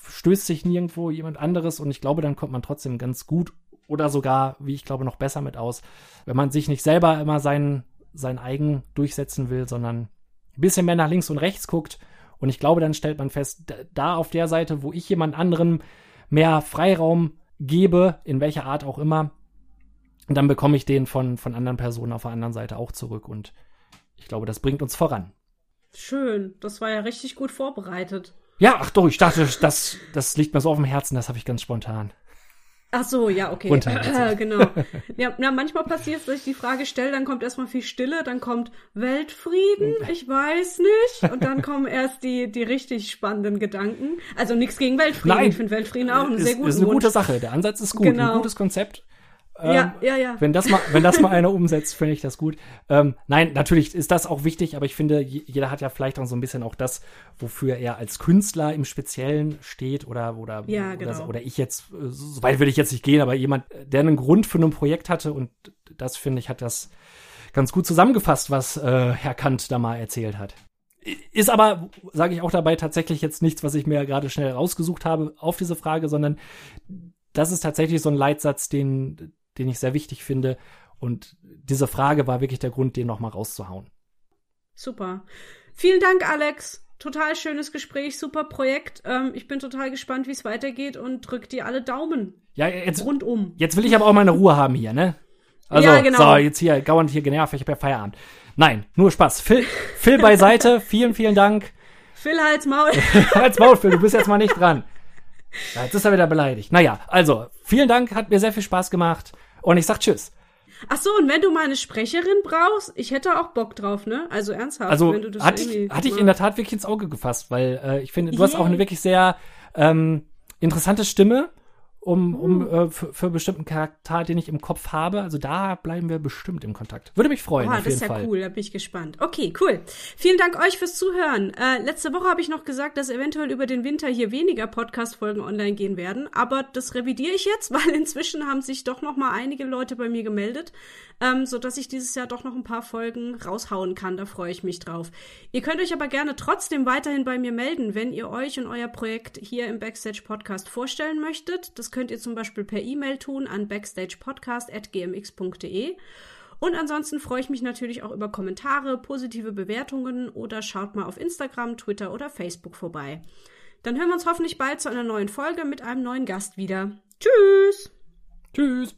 [SPEAKER 1] stößt sich nirgendwo jemand anderes und ich glaube, dann kommt man trotzdem ganz gut oder sogar, wie ich glaube, noch besser mit aus, wenn man sich nicht selber immer sein, sein eigen durchsetzen will, sondern ein bisschen mehr nach links und rechts guckt. Und ich glaube, dann stellt man fest, da auf der Seite, wo ich jemand anderen mehr Freiraum gebe, in welcher Art auch immer, und dann bekomme ich den von, von anderen Personen auf der anderen Seite auch zurück. Und ich glaube, das bringt uns voran.
[SPEAKER 2] Schön. Das war ja richtig gut vorbereitet.
[SPEAKER 1] Ja, ach doch, ich dachte, das, das liegt mir so auf dem Herzen, das habe ich ganz spontan.
[SPEAKER 2] Ach so, ja, okay. Äh, genau. Ja, na, manchmal passiert es, dass ich die Frage stelle, dann kommt erstmal viel Stille, dann kommt Weltfrieden, ich weiß nicht. Und dann kommen erst die, die richtig spannenden Gedanken. Also nichts gegen Weltfrieden. Nein, ich finde Weltfrieden auch einen sehr guten
[SPEAKER 1] Ist eine gute Sache. Der Ansatz ist gut, genau. ein gutes Konzept.
[SPEAKER 2] Ähm, ja, ja, ja.
[SPEAKER 1] Wenn das mal, wenn das mal einer umsetzt, finde ich das gut. Ähm, nein, natürlich ist das auch wichtig, aber ich finde, jeder hat ja vielleicht auch so ein bisschen auch das, wofür er als Künstler im Speziellen steht oder oder
[SPEAKER 2] ja, genau.
[SPEAKER 1] oder, oder ich jetzt, äh, so weit würde ich jetzt nicht gehen, aber jemand, der einen Grund für ein Projekt hatte und das finde ich hat das ganz gut zusammengefasst, was äh, Herr Kant da mal erzählt hat. Ist aber, sage ich auch dabei, tatsächlich jetzt nichts, was ich mir gerade schnell rausgesucht habe auf diese Frage, sondern das ist tatsächlich so ein Leitsatz, den, den ich sehr wichtig finde. Und diese Frage war wirklich der Grund, den nochmal rauszuhauen.
[SPEAKER 2] Super. Vielen Dank, Alex. Total schönes Gespräch, super Projekt. Ähm, ich bin total gespannt, wie es weitergeht und drück dir alle Daumen.
[SPEAKER 1] Ja, jetzt rundum. Jetzt will ich aber auch meine Ruhe haben hier, ne? Also, ja, genau. so, jetzt hier, gauernd hier genervt, ich habe ja Feierabend. Nein, nur Spaß. Phil, Phil beiseite, vielen, vielen Dank.
[SPEAKER 2] Phil, halt's Maul.
[SPEAKER 1] halt's Maul, Phil, du bist jetzt mal nicht dran. Ja, jetzt ist er wieder beleidigt. Naja, also, vielen Dank, hat mir sehr viel Spaß gemacht. Und ich sag Tschüss.
[SPEAKER 2] Ach so, und wenn du mal eine Sprecherin brauchst, ich hätte auch Bock drauf, ne? Also ernsthaft.
[SPEAKER 1] Also wenn du das hatte, ich, hatte ich in der Tat wirklich ins Auge gefasst, weil äh, ich finde, du yeah. hast auch eine wirklich sehr ähm, interessante Stimme um, um uh. äh, für, für bestimmten Charakter, den ich im Kopf habe. Also da bleiben wir bestimmt im Kontakt. Würde mich freuen. Oh, auf
[SPEAKER 2] das ist ja
[SPEAKER 1] Fall.
[SPEAKER 2] cool, da bin ich gespannt. Okay, cool. Vielen Dank euch fürs Zuhören. Äh, letzte Woche habe ich noch gesagt, dass eventuell über den Winter hier weniger Podcast-Folgen online gehen werden, aber das revidiere ich jetzt, weil inzwischen haben sich doch noch mal einige Leute bei mir gemeldet, ähm, so dass ich dieses Jahr doch noch ein paar Folgen raushauen kann. Da freue ich mich drauf. Ihr könnt euch aber gerne trotzdem weiterhin bei mir melden, wenn ihr euch und euer Projekt hier im Backstage Podcast vorstellen möchtet. Das könnt ihr zum Beispiel per E-Mail tun an backstagepodcast.gmx.de. Und ansonsten freue ich mich natürlich auch über Kommentare, positive Bewertungen oder schaut mal auf Instagram, Twitter oder Facebook vorbei. Dann hören wir uns hoffentlich bald zu einer neuen Folge mit einem neuen Gast wieder. Tschüss!
[SPEAKER 1] Tschüss!